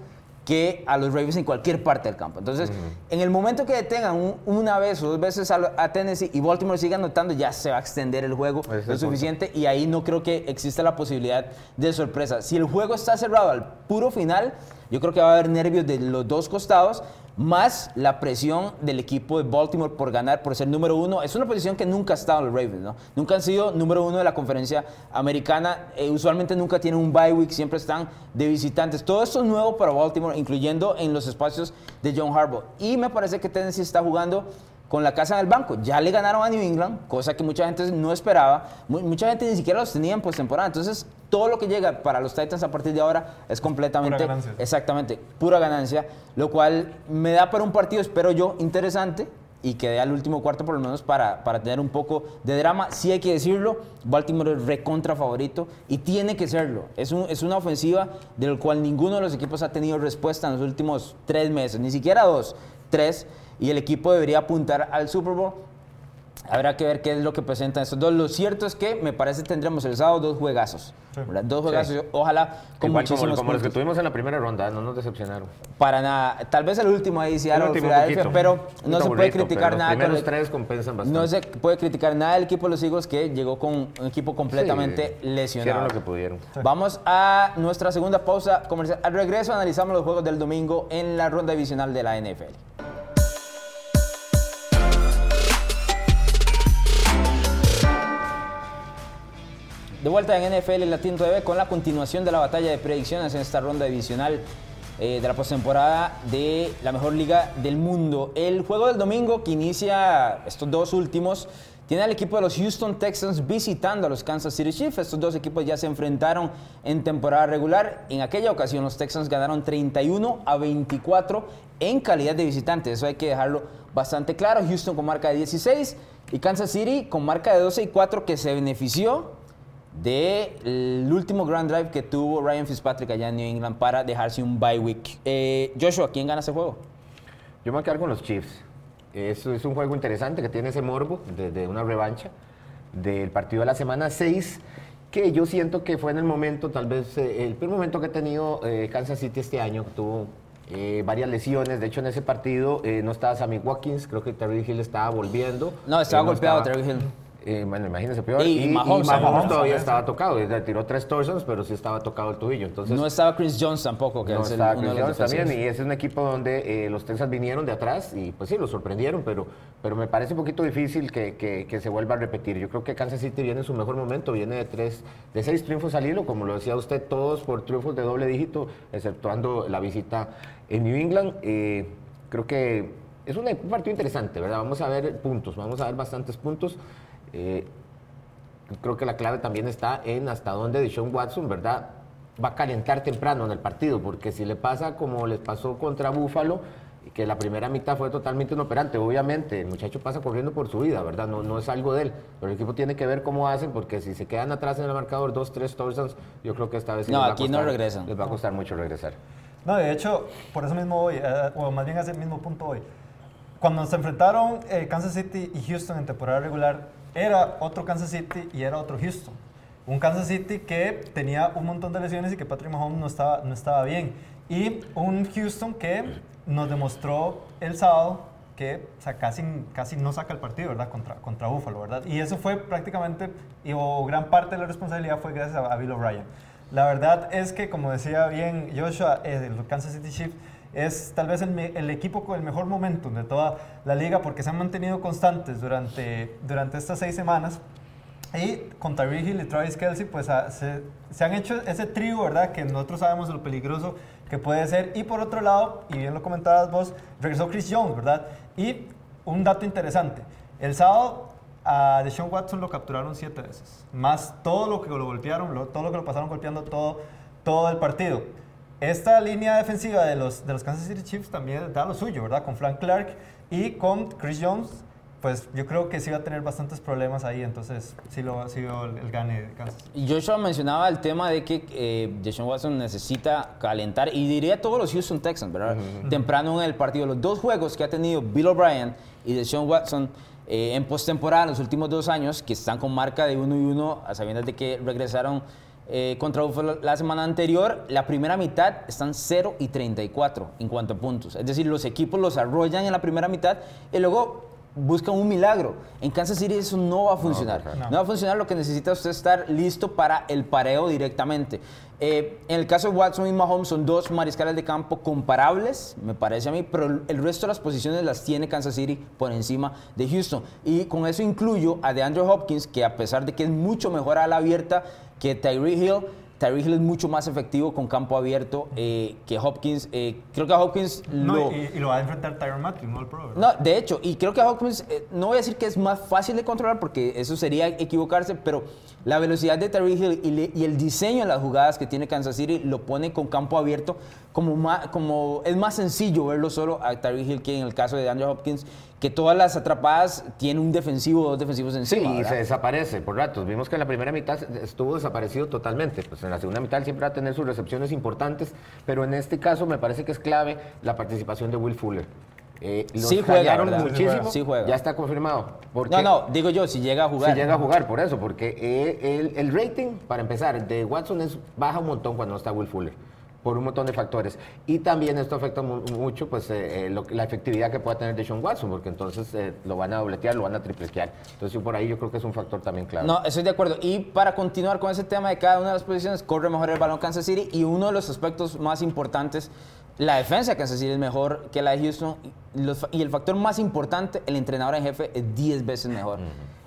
que a los Ravens en cualquier parte del campo. Entonces, en el momento que detengan una vez o dos veces a, Tennessee y Baltimore siga anotando, ya se va a extender el juego lo suficiente y ahí no creo que exista la posibilidad de sorpresa. Si el juego está cerrado al puro final, yo creo que va a haber nervios de los dos costados más la presión del equipo de Baltimore por ganar, por ser número uno. Es una posición que nunca ha estado los Ravens, ¿no? Nunca han sido número uno de la conferencia americana. Eh, usualmente nunca tienen un bye week, siempre están de visitantes. Todo esto es nuevo para Baltimore, incluyendo en los espacios de John Harbaugh. Y me parece que Tennessee está jugando con la casa en el banco. Ya le ganaron a New England, cosa que mucha gente no esperaba. Mucha gente ni siquiera los tenía en postemporada. Entonces, todo lo que llega para los Titans a partir de ahora es completamente. Pura ganancia. Exactamente, pura ganancia. Lo cual me da para un partido, espero yo, interesante y que dé al último cuarto por lo menos para, para tener un poco de drama. Sí hay que decirlo, Baltimore es recontra favorito y tiene que serlo. Es, un, es una ofensiva del cual ninguno de los equipos ha tenido respuesta en los últimos tres meses, ni siquiera dos, tres y el equipo debería apuntar al Super Bowl. Habrá que ver qué es lo que presentan estos dos. Lo cierto es que me parece que tendremos el sábado dos juegazos. ¿verdad? Dos juegazos, Sí. ojalá con Igual como, muchísimos como los que tuvimos en la primera ronda, no nos decepcionaron. Para nada. Tal vez el último ahí, último Filadelfia, pero no se puede criticar pero nada. Los primeros con el- tres compensan bastante. no se puede criticar nada del equipo de los Eagles que llegó con un equipo completamente Sí, lesionado. Hicieron lo que pudieron. Vamos a nuestra segunda pausa comercial. Al regreso analizamos los juegos del domingo en la ronda divisional de la NFL. De vuelta en NFL Latino TV con la continuación de la batalla de predicciones en esta ronda divisional eh, de la postemporada de la mejor liga del mundo. El juego del domingo que inicia estos dos últimos tiene al equipo de los Houston Texans visitando a los Kansas City Chiefs. Estos dos equipos ya se enfrentaron en temporada regular. En aquella ocasión los Texans ganaron 31 a 24 en calidad de visitantes. Eso hay que dejarlo bastante claro. Houston con marca de 16 y Kansas City con marca de 12 y 4 que se benefició del último Grand Drive que tuvo Ryan Fitzpatrick allá en New England para dejarse un bye week. Eh, Joshua, ¿quién gana ese juego? Yo me voy a quedar con los Chiefs. Es, es un juego interesante que tiene ese morbo de, de una revancha del partido de la semana 6, que yo siento que fue en el momento, tal vez eh, el primer momento que ha tenido eh, Kansas City este año, que tuvo eh, varias lesiones. De hecho, en ese partido eh, no estaba Sammy Watkins, creo que Terry Hill estaba volviendo. No, estaba golpeado estaba- Terry Hill. Eh, bueno, imagínense peor. Y Mahomes, Mahomes Mahomes todavía estaba tocado. Le tiró tres torsions, pero sí estaba tocado el tobillo. Entonces, No estaba Chris Jones tampoco, que no es el, estaba uno de Chris los Jones también, y ese es un equipo donde eh, los Texans vinieron de atrás y pues sí, los sorprendieron, pero, pero me parece un poquito difícil que, que- que se vuelva a repetir. Yo creo que Kansas City viene en su mejor momento, viene de tres, de seis triunfos al hilo, como lo decía usted, todos por triunfos de doble dígito, exceptuando la visita en New England. Eh, creo que es un partido interesante, ¿verdad? Vamos a ver puntos, vamos a ver bastantes puntos. Eh, creo que la clave también está en hasta dónde Deshaun Watson, ¿verdad? Va a calentar temprano en el partido, porque si le pasa como les pasó contra Búfalo, que la primera mitad fue totalmente inoperante, obviamente el muchacho pasa corriendo por su vida, ¿verdad? No, no es algo de él, pero el equipo tiene que ver cómo hacen, porque si se quedan atrás en el marcador, dos, tres touchdowns, yo creo que esta vez No, les va a aquí no costar- regresan. Les va a costar mucho regresar. No, de hecho, por eso mismo hoy, eh, o más bien a ese mismo punto hoy, cuando se enfrentaron eh, Kansas City y Houston en temporada regular, era otro Kansas City y era otro Houston. Un Kansas City que tenía un montón de lesiones y que Patrick Mahomes no estaba, no estaba bien. Y un Houston que nos demostró el sábado que o sea, casi, casi no saca el partido, ¿verdad? Contra, contra Buffalo, ¿verdad? Y eso fue prácticamente, o gran parte de la responsabilidad fue gracias a, a Bill O'Brien. La verdad es que, como decía bien Joshua, el Kansas City Chiefs es tal vez el, equipo con el mejor momentum de toda la liga porque se han mantenido constantes durante, durante estas seis semanas. Y con Tyreek Hill y Travis Kelsey, pues ah, se, se han hecho ese trío, ¿verdad? Que nosotros sabemos lo peligroso que puede ser. Y por otro lado, y bien lo comentabas vos, regresó Chris Jones, ¿verdad? Y un dato interesante: el sábado a Deshaun Watson lo capturaron siete veces, más todo lo que lo golpearon, lo- todo lo que lo pasaron golpeando todo, todo el partido. Esta línea defensiva de los, de los Kansas City Chiefs también da lo suyo, ¿verdad? Con Frank Clark y con Chris Jones, pues yo creo que sí va a tener bastantes problemas ahí, entonces sí lo sí veo el, el gane de Kansas. Y Joshua mencionaba el tema de que eh, Deshaun Watson necesita calentar, y diría todos los Houston Texans, ¿verdad? Temprano en el partido. Los dos juegos que ha tenido Bill O'Brien y Deshaun Watson eh, en postemporada en los últimos dos años, que están con marca de 1 y 1, a sabiendas de que regresaron eh, contra Buffalo la semana anterior, la primera mitad están 0 y 34 en cuanto a puntos. Es decir, los equipos los arrollan en la primera mitad y luego buscan un milagro. En Kansas City eso no va a funcionar. No. va a funcionar lo que necesita usted estar listo para el pareo directamente. Eh, en el caso de Watson y Mahomes son dos mariscales de campo comparables, me parece a mí, pero el resto de las posiciones las tiene Kansas City por encima de Houston. Y con eso incluyo a DeAndre Hopkins, que a pesar de que es mucho mejor a la abierta que Tyree Hill, Tyree Hill es mucho más efectivo con campo abierto eh, que Hopkins. Eh, creo que a Hopkins No, lo... y, y lo va a enfrentar Tyron Matthew, no el Pro, ¿verdad? No, de hecho, y creo que a Hopkins, eh, no voy a decir que es más fácil de controlar porque eso sería equivocarse, pero la velocidad de Terry Hill y, le- y el diseño de las jugadas que tiene Kansas City lo pone con campo abierto como, como es más sencillo verlo solo a Terry Hill que en el caso de Andrew Hopkins, que todas las atrapadas tiene un defensivo o dos defensivos Sí, encima. y ¿verdad? se desaparece por ratos. Vimos que en la primera mitad estuvo desaparecido totalmente. Pues en la segunda mitad siempre va a tener sus recepciones importantes, pero en este caso me parece que es clave la participación de Will Fuller. Eh, los Sí juega, muchísimo. Sí juega. Ya está confirmado. Porque No, no, digo yo, si llega a jugar. Si llega a jugar, por eso, porque eh, el, el rating, para empezar, de Watson es, baja un montón cuando no está Will Fuller, por un montón de factores. Y también esto afecta mu- mucho pues, eh, eh, lo la efectividad que pueda tener de Sean Watson, porque entonces eh, lo van a dobletear, lo van a tripletear. Entonces, por ahí yo creo que es un factor también clave. No, estoy de acuerdo. Y para continuar con ese tema de cada una de las posiciones, corre mejor el balón Kansas City y uno de los aspectos más importantes, la defensa de Kansas City es mejor que la de Houston y, los- y el factor más importante, el entrenador en jefe es 10 veces mejor.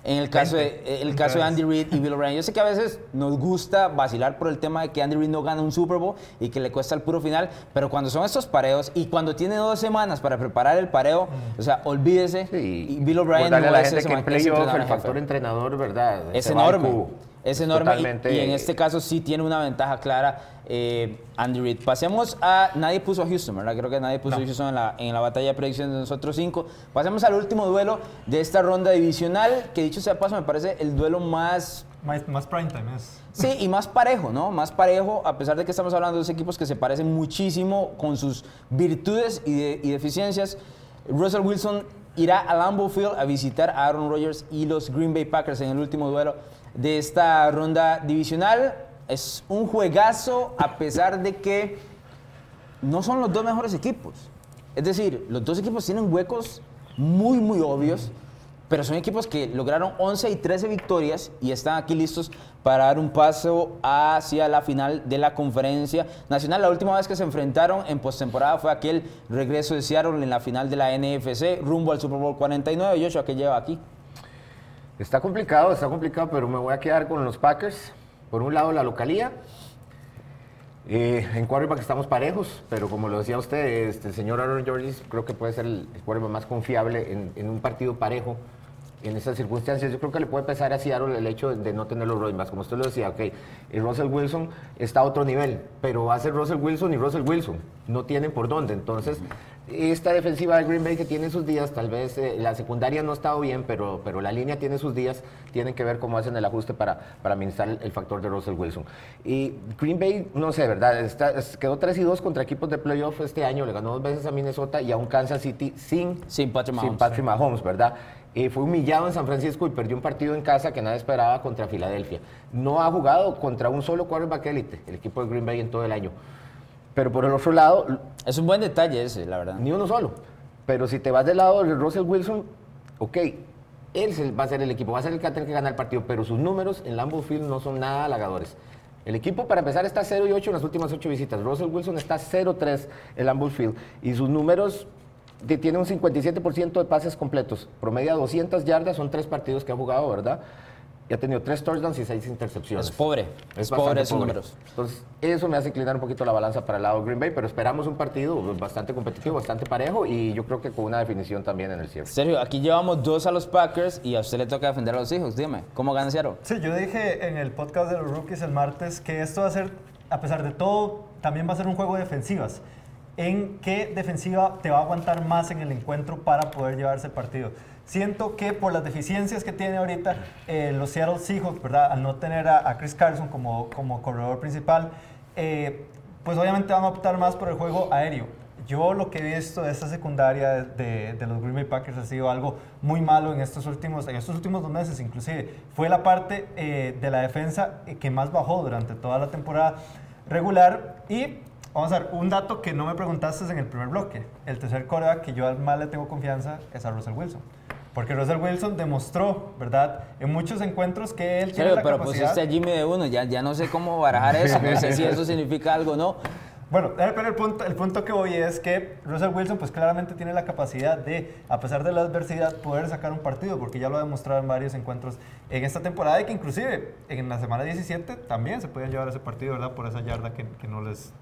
En el caso, de, el caso de Andy Reid y Bill O'Brien. Yo sé que a veces nos gusta vacilar por el tema de que Andy Reid no gana un Super Bowl y que le cuesta el puro final, pero cuando son estos pareos y cuando tiene dos semanas para preparar el pareo, o sea, olvídese. Sí, y Bill O'Brien no a la gente que playoff el factor entrenador, ¿verdad? Es Se enorme. Es enorme. y- totalmente- Y, en este caso sí tiene una ventaja clara eh, Andy Reid. Pasemos a. Nadie puso a Houston, ¿verdad? Creo que nadie puso a Houston en la, en la batalla de predicciones de nosotros cinco. Pasemos al último duelo de esta ronda divisional, que dicho sea de paso, me parece el duelo más Más, más prime time es. Sí, y más parejo, ¿no? Más parejo, a pesar de que estamos hablando de dos equipos que se parecen muchísimo con sus virtudes y, de- y deficiencias. Russell Wilson irá a Lambeau Field a visitar a Aaron Rodgers y los Green Bay Packers en el último duelo de esta ronda divisional. Es un juegazo a pesar de que no son los dos mejores equipos. Es decir, los dos equipos tienen huecos muy, muy obvios, pero son equipos que lograron 11 y 13 victorias y están aquí listos para dar un paso hacia la final de la conferencia nacional. La última vez que se enfrentaron en postemporada fue aquel regreso de Seattle en la final de la NFC rumbo al Super Bowl 49. Joshua, ¿qué lleva aquí? Está complicado, está complicado, pero me voy a quedar con los Packers. Por un lado, la localía. Eh, en quarterback estamos parejos, pero como lo decía usted, este, el señor Aaron Rodgers creo que puede ser el, quarterback más confiable en, un partido parejo. En estas circunstancias, yo creo que le puede pesar a Seattle el hecho de, no tener los backs. Como usted lo decía, ok, el Russell Wilson está a otro nivel, pero va a ser Russell Wilson y Russell Wilson. No tienen por dónde. Entonces, esta defensiva de Green Bay que tiene sus días, tal vez eh, la secundaria no ha estado bien, pero, pero la línea tiene sus días, tienen que ver cómo hacen el ajuste para, para administrar el, el factor de Russell Wilson. Y Green Bay, no sé, ¿verdad? Está- es- quedó 3 y 2 contra equipos de playoff este año, le ganó dos veces a Minnesota y a un Kansas City sin, Sin Patrick Mahomes. sin Patrick Mahomes, ¿verdad? Eh, fue humillado en San Francisco y perdió un partido en casa que nadie esperaba contra Filadelfia. No ha jugado contra un solo quarterback élite, el equipo de Green Bay en todo el año. Pero por el otro lado, Es un buen detalle ese, la verdad. ni uno solo. Pero si te vas del lado de Russell Wilson, ok, él va a ser el equipo, va a ser el que va a tener que ganar el partido, pero sus números en Lambeau Field no son nada halagadores. El equipo, para empezar, está 0 y 8 en las últimas 8 visitas. Russell Wilson está 0-3 en Lambeau Field. Y sus números tiene un 57% de pases completos. Promedia 200 yardas, son tres partidos que ha jugado, ¿verdad? Y ha tenido tres touchdowns y seis intercepciones. Es pobre, es, pobre esos números. Entonces, eso me hace inclinar un poquito la balanza para el lado Green Bay, pero esperamos un partido bastante competitivo, bastante parejo y yo creo que con una definición también en el cierre. Sergio, aquí llevamos dos a los Packers y a usted le toca defender a los hijos. Dime, ¿cómo gana Seattle? Sí, yo dije en el podcast de los rookies el martes que esto va a ser, a pesar de todo, también va a ser un juego de defensivas. ¿En qué defensiva te va a aguantar más en el encuentro para poder llevarse el partido? Siento que por las deficiencias que tiene ahorita eh, los Seattle Seahawks, ¿verdad? Al no tener a, a Chris Carson como, como corredor principal, eh, pues obviamente van a optar más por el juego aéreo. Yo lo que he visto de esta secundaria de, de los Green Bay Packers ha sido algo muy malo en estos últimos, en estos últimos dos meses inclusive. Fue la parte eh, de la defensa eh, que más bajó durante toda la temporada regular y vamos a ver, un dato que no me preguntaste en el primer bloque. El tercer coreback que yo al más le tengo confianza es a Russell Wilson. Porque Russell Wilson demostró, ¿verdad? En muchos encuentros que él tiene Sergio, la pero capacidad... pusiste a Jimmy de uno, ya, ya no sé cómo barajar eso, no sé si eso significa algo o no. Bueno, eh, pero el punto, el punto que voy es que Russell Wilson pues claramente tiene la capacidad de, a pesar de la adversidad, poder sacar un partido, porque ya lo ha demostrado en varios encuentros en esta temporada y que inclusive en la semana 17 también se pueden llevar ese partido, ¿verdad? Por esa yarda que, que no les,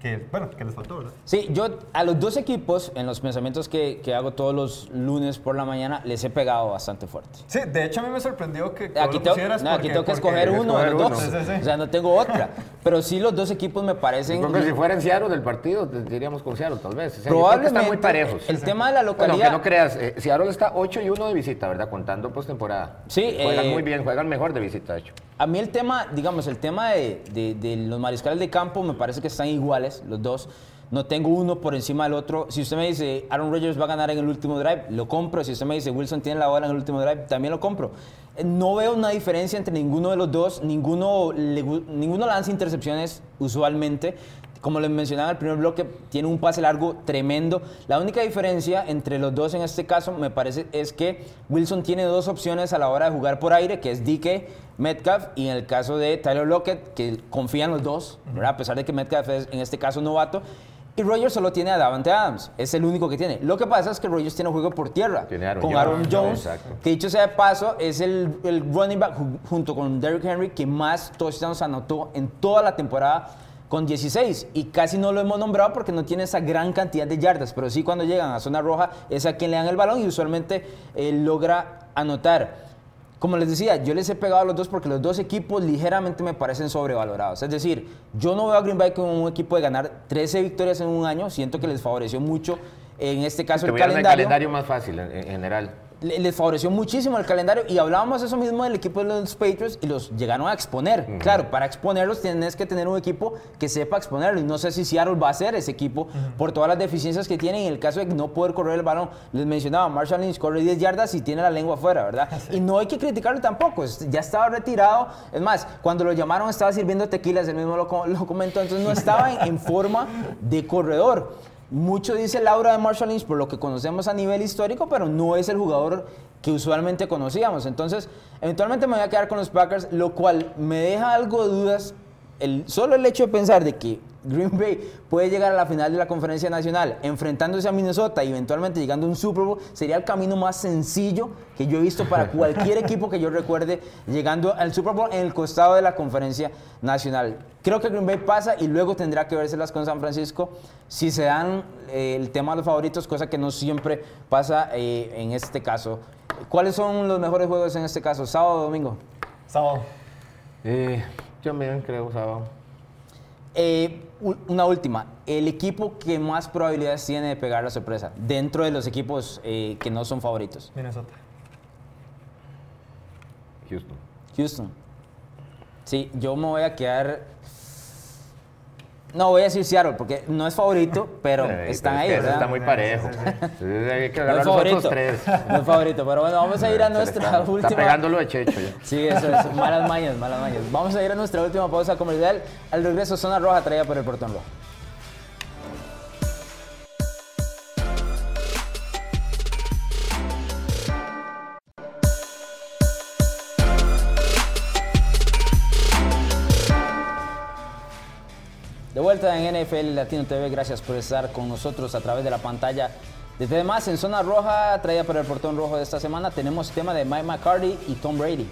que, bueno, que les faltó, ¿verdad? Sí, yo a los dos equipos, en los pensamientos que, que hago todos los lunes por la mañana, les he pegado bastante fuerte. Sí, de hecho a mí me sorprendió que, que Aquí lo tengo, pusieras no, aquí porque- tengo que porque- escoger uno de los uno. dos. Sí, sí, sí. O sea, no tengo otra. Pero sí, los dos equipos me parecen. Yo creo que si fuera en Seattle del partido, diríamos con Seattle, tal vez. O sea, que Probablemente. están muy parejos. El tema de la Bueno, localidad. aunque no creas, eh, Seattle está 8 y 1 de visita, ¿verdad? Contando postemporada. Sí, Juegan eh, muy bien, juegan mejor de visita, de hecho. A mí el tema, digamos, el tema de, de- de los mariscales de campo me parece que están iguales los dos. no tengo uno por encima del otro. Si usted me dice Aaron Rodgers va a ganar en el último drive, lo compro. Si usted me dice Wilson tiene la bola en el último drive, también lo compro. Eh, No veo una diferencia entre ninguno de los dos, ninguno, ninguno lanza intercepciones usualmente. Como les mencionaba en el primer bloque, tiene un pase largo tremendo. La única diferencia entre los dos en este caso, me parece, es que Wilson tiene dos opciones a la hora de jugar por aire, que es DK, Metcalf, y en el caso de Tyler Lockett, que confían los dos, ¿verdad? a pesar de que Metcalf es en este caso novato. Y Rogers solo tiene a Davante Adams, es el único que tiene. Lo que pasa es que Rogers tiene juego por tierra Aaron con Jones, Aaron Jones, exacto. que dicho sea de paso, es el, el running back ju- junto con Derrick Henry que más touchdowns anotó en toda la temporada con 16 y casi no lo hemos nombrado porque no tiene esa gran cantidad de yardas, pero sí cuando llegan a zona roja es a quien le dan el balón y usualmente eh, logra anotar. Como les decía, yo les he pegado a los dos porque los dos equipos ligeramente me parecen sobrevalorados. Es decir, yo no veo a Green Bay como un equipo de ganar 13 victorias en un año. Siento que les favoreció mucho en este caso el Tuvieron el calendario calendario más fácil en, en general. Le- les favoreció muchísimo el calendario y hablábamos eso mismo del equipo de los Patriots y los llegaron a exponer. Claro, para exponerlos tienes que tener un equipo que sepa exponerlo y no sé si Seattle va a ser ese equipo por todas las deficiencias que tiene en el caso de no poder correr el balón. Les mencionaba, Marshall Lynch corre 10 yardas y tiene la lengua afuera, ¿verdad? Y no hay que criticarlo tampoco, ya estaba retirado. Es más, cuando lo llamaron estaba sirviendo tequilas, él mismo lo, co- lo comentó, entonces no estaba en, en forma de corredor. Mucho dice Laura de Marshall Lynch por lo que conocemos a nivel histórico, pero no es el jugador que usualmente conocíamos. Entonces, eventualmente me voy a quedar con los Packers, lo cual me deja algo de dudas. El, solo el hecho de pensar de que Green Bay puede llegar a la final de la conferencia nacional enfrentándose a Minnesota y eventualmente llegando a un Super Bowl sería el camino más sencillo que yo he visto para cualquier equipo que yo recuerde llegando al Super Bowl en el costado de la conferencia nacional. Creo que Green Bay pasa y luego tendrá que verselas con San Francisco si se dan eh, el tema de los favoritos, cosa que no siempre pasa eh, en este caso. ¿Cuáles son los mejores juegos en este caso? ¿Sábado o domingo? Sábado. Eh, yo también creo, sábado. Eh, una última. El equipo que más probabilidades tiene de pegar la sorpresa dentro de los equipos eh, que no son favoritos. Minnesota. Houston. Houston. Sí, yo me voy a quedar. No voy a decir Seattle porque no es favorito, pero Eh, están es ahí, que eso ¿verdad? Está muy parejo. Sí, sí, Entonces hay que No es los favorito. tres. No es favorito, pero bueno, vamos a ir a nuestra está, última. Está pegándolo de Checho ya. Sí, eso es. Malas mañas, malas mañas. Vamos a ir a nuestra última pausa comercial. Al regreso, zona roja traída por el portón rojo. En NFL Latino TV, gracias por estar con nosotros a través de la pantalla. Desde más en zona roja, traída por el portón rojo de esta semana, tenemos tema de Mike McCarthy y Tom Brady.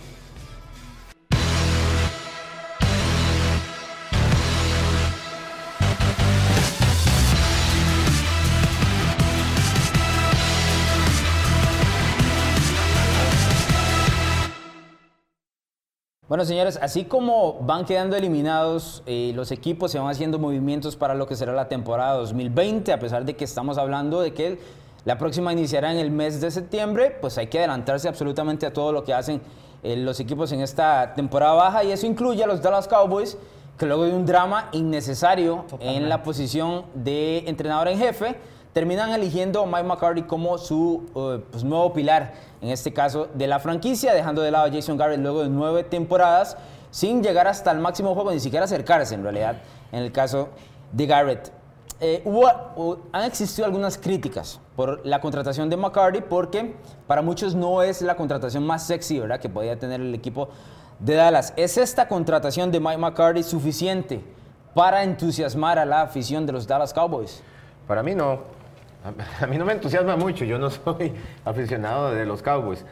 Bueno, señores, así como van quedando eliminados, eh, los equipos se van haciendo movimientos para lo que será la temporada 2020, a pesar de que estamos hablando de que la próxima iniciará en el mes de septiembre, pues hay que adelantarse absolutamente a todo lo que hacen eh, los equipos en esta temporada baja y eso incluye a los Dallas Cowboys, que luego de un drama innecesario en la posición de entrenador en jefe, terminan eligiendo a Mike McCarthy como su eh, pues, nuevo pilar, en este caso de la franquicia, dejando de lado a Jason Garrett luego de nueve temporadas, sin llegar hasta el máximo juego, ni siquiera acercarse en realidad, en el caso de Garrett. Eh, hubo- hu- han existido algunas críticas por la contratación de McCarthy porque para muchos no es la contratación más sexy ¿verdad? que podía tener el equipo de Dallas. ¿Es esta contratación de Mike McCarthy suficiente para entusiasmar a la afición de los Dallas Cowboys? Para mí no. A- mí no me entusiasma mucho. Yo no soy aficionado de los Cowboys.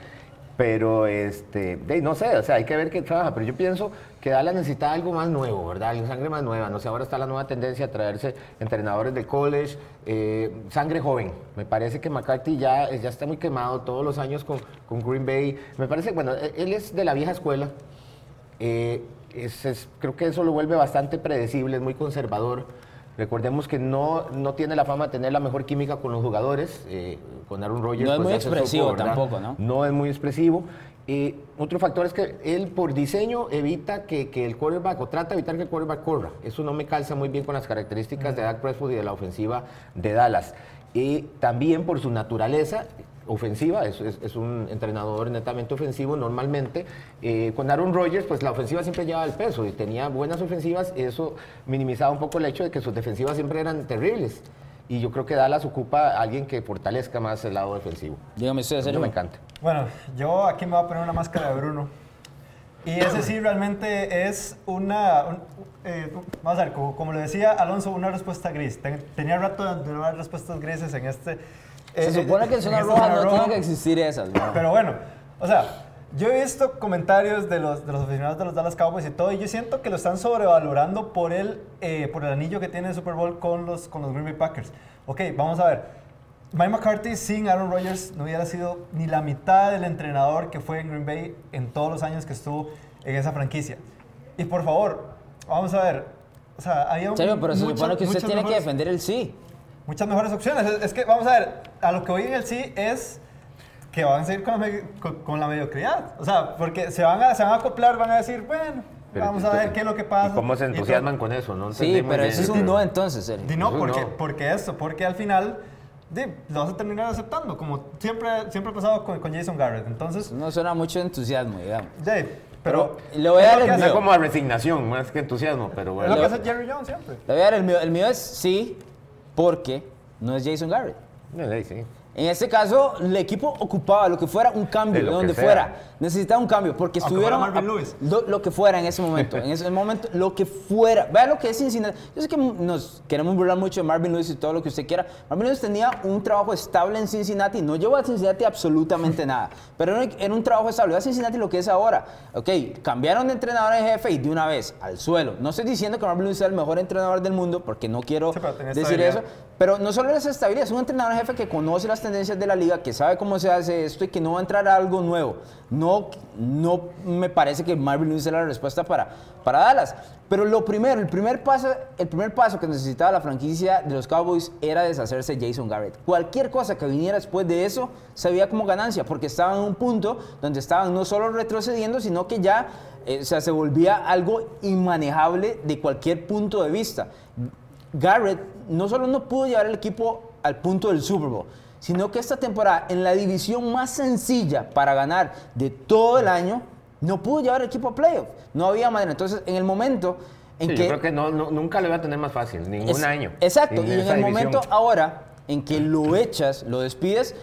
Pero, este, de, no sé, o sea, hay que ver qué trabaja. Pero yo pienso que Dallas necesita algo más nuevo, ¿verdad? Algo, sangre más nueva. No sé, ahora está la nueva tendencia a traerse entrenadores de college, eh, sangre joven. Me parece que McCarthy ya, ya está muy quemado todos los años con, con Green Bay. Me parece, bueno, e- él es de la vieja escuela. Eh, es- es- creo que eso lo vuelve bastante predecible, es muy conservador. Recordemos que no, no tiene la fama de tener la mejor química con los jugadores. eh, con Aaron Rodgers. No es pues, muy expresivo tampoco, ¿no? No es muy expresivo. Eh, otro factor es que él por diseño evita que, que el quarterback, o trata de evitar que el quarterback corra. Eso no me calza muy bien con las características de Dak Prescott y de la ofensiva de Dallas. Y también por su naturaleza ofensiva, es, es- es un entrenador netamente ofensivo normalmente. Eh, con Aaron Rodgers, pues la ofensiva siempre llevaba el peso y tenía buenas ofensivas, eso minimizaba un poco el hecho de que sus defensivas siempre eran terribles. Y yo creo que Dallas ocupa a alguien que fortalezca más el lado defensivo. Dígame usted, Eso serio. me encanta. Bueno, yo aquí me voy a poner una máscara de Bruno. Y ese sí realmente es una... un- eh, vamos a ver, como, como le decía Alonso, una respuesta gris. Ten- tenía rato de no dar respuestas grises en este... Se eh, supone que en zona esta roja no roja. tienen que existir esas, ¿no? Pero bueno, o sea, yo he visto comentarios de los, de los aficionados de los Dallas Cowboys y todo, y yo siento que lo están sobrevalorando por el, eh, por el anillo que tiene el Super Bowl con los, con los Green Bay Packers. Ok, vamos a ver. Mike McCarthy sin Aaron Rodgers no hubiera sido ni la mitad del entrenador que fue en Green Bay en todos los años que estuvo en esa franquicia. Y por favor, vamos a ver. O sea, había En serio, pero se supone que usted tiene que mejores- defender el sí. Muchas mejores opciones. Es, es que, vamos a ver, a lo que voy en el sí es que van a seguir con la, me- con, con la mediocridad. O sea, porque se van, a, se van a acoplar, van a decir, bueno, Pero vamos a ver qué es lo que pasa. ¿Y cómo se Y entusiasman con eso? No Sí, pero eso es un no entonces, serio. Di no, Eso porque, no. porque esto, porque al final di, lo vas a terminar aceptando, como siempre, siempre ha pasado con, con Jason Garrett. Entonces, No suena mucho entusiasmo, digamos. di, pero, Pero le voy a es dar el mío. como a resignación, más que entusiasmo, pero es bueno. lo que hace Jerry Jones siempre. Le voy a dar el mío. El mío es sí, porque no es Jason Garrett. Sí, sí. En este caso, el equipo ocupaba lo que fuera un cambio, De donde fuera. Necesitaba un cambio, porque Aunque estuvieron. fuera Marvin a- Lewis. Lo, lo que fuera en ese momento. en ese momento, lo que fuera. Vea lo que es Cincinnati. Yo sé que nos queremos burlar mucho de Marvin Lewis y todo lo que usted quiera. Marvin Lewis tenía un trabajo estable en Cincinnati. No llevó a Cincinnati absolutamente nada. Pero era, un trabajo estable. A Cincinnati lo que es ahora. Ok, cambiaron de entrenador en jefe y de una vez al suelo. No estoy diciendo que Marvin Lewis sea el mejor entrenador del mundo, porque no quiero Sí, decir eso. Pero no solo es estabilidad, es un entrenador jefe que conoce las tendencias de la liga, que sabe cómo se hace esto y que no va a entrar a algo nuevo. No, no me parece que Marvin Lewis sea la respuesta para, para Dallas. Pero lo primero, el primer, paso, el primer paso que necesitaba la franquicia de los Cowboys era deshacerse de Jason Garrett. Cualquier cosa que viniera después de eso se veía como ganancia, porque estaban en un punto donde estaban no solo retrocediendo, sino que ya eh, o sea, se volvía algo inmanejable de cualquier punto de vista. Garrett no solo no pudo llevar el equipo al punto del Super Bowl, sino que esta temporada en la división más sencilla para ganar de todo el año, no pudo llevar el equipo a playoff. No había manera. Entonces, en el momento en Sí, que... yo creo que no, no- nunca lo iba a tener más fácil, ningún Es- año. Exacto, y en el división. momento ahora en que lo echas, lo despides,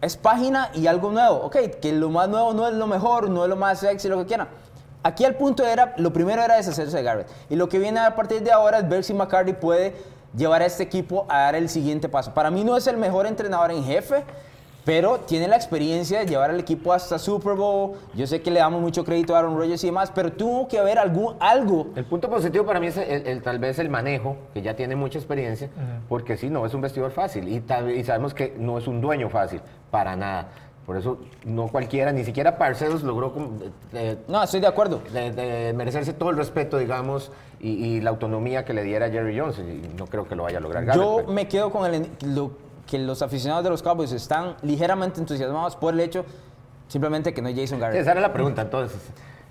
es página y algo nuevo. Ok, que lo más nuevo no es lo mejor, no es lo más sexy, lo que quieran. Aquí el punto era, lo primero era deshacerse de Garrett. Y lo que viene a partir de ahora es ver si McCarthy puede llevar a este equipo a dar el siguiente paso. Para mí no es el mejor entrenador en jefe, pero tiene la experiencia de llevar al equipo hasta Super Bowl. Yo sé que le damos mucho crédito a Aaron Rodgers y demás, pero tuvo que haber algún, algo El punto positivo para mí es el, el- tal vez el manejo, que ya tiene mucha experiencia, porque sí, no es un vestidor fácil y sabemos que no es un dueño fácil, para nada. Por eso no cualquiera, ni siquiera Parceros logró como, eh, No, estoy de acuerdo. de, de merecerse todo el respeto, digamos, y, y la autonomía que le diera Jerry Jones. Y no creo que lo vaya a lograr. Garrett, Yo pero- me quedo con el, lo, que los aficionados de los Cowboys están ligeramente entusiasmados por el hecho simplemente que no es Jason Sí, Garrett. esa era la pregunta, entonces.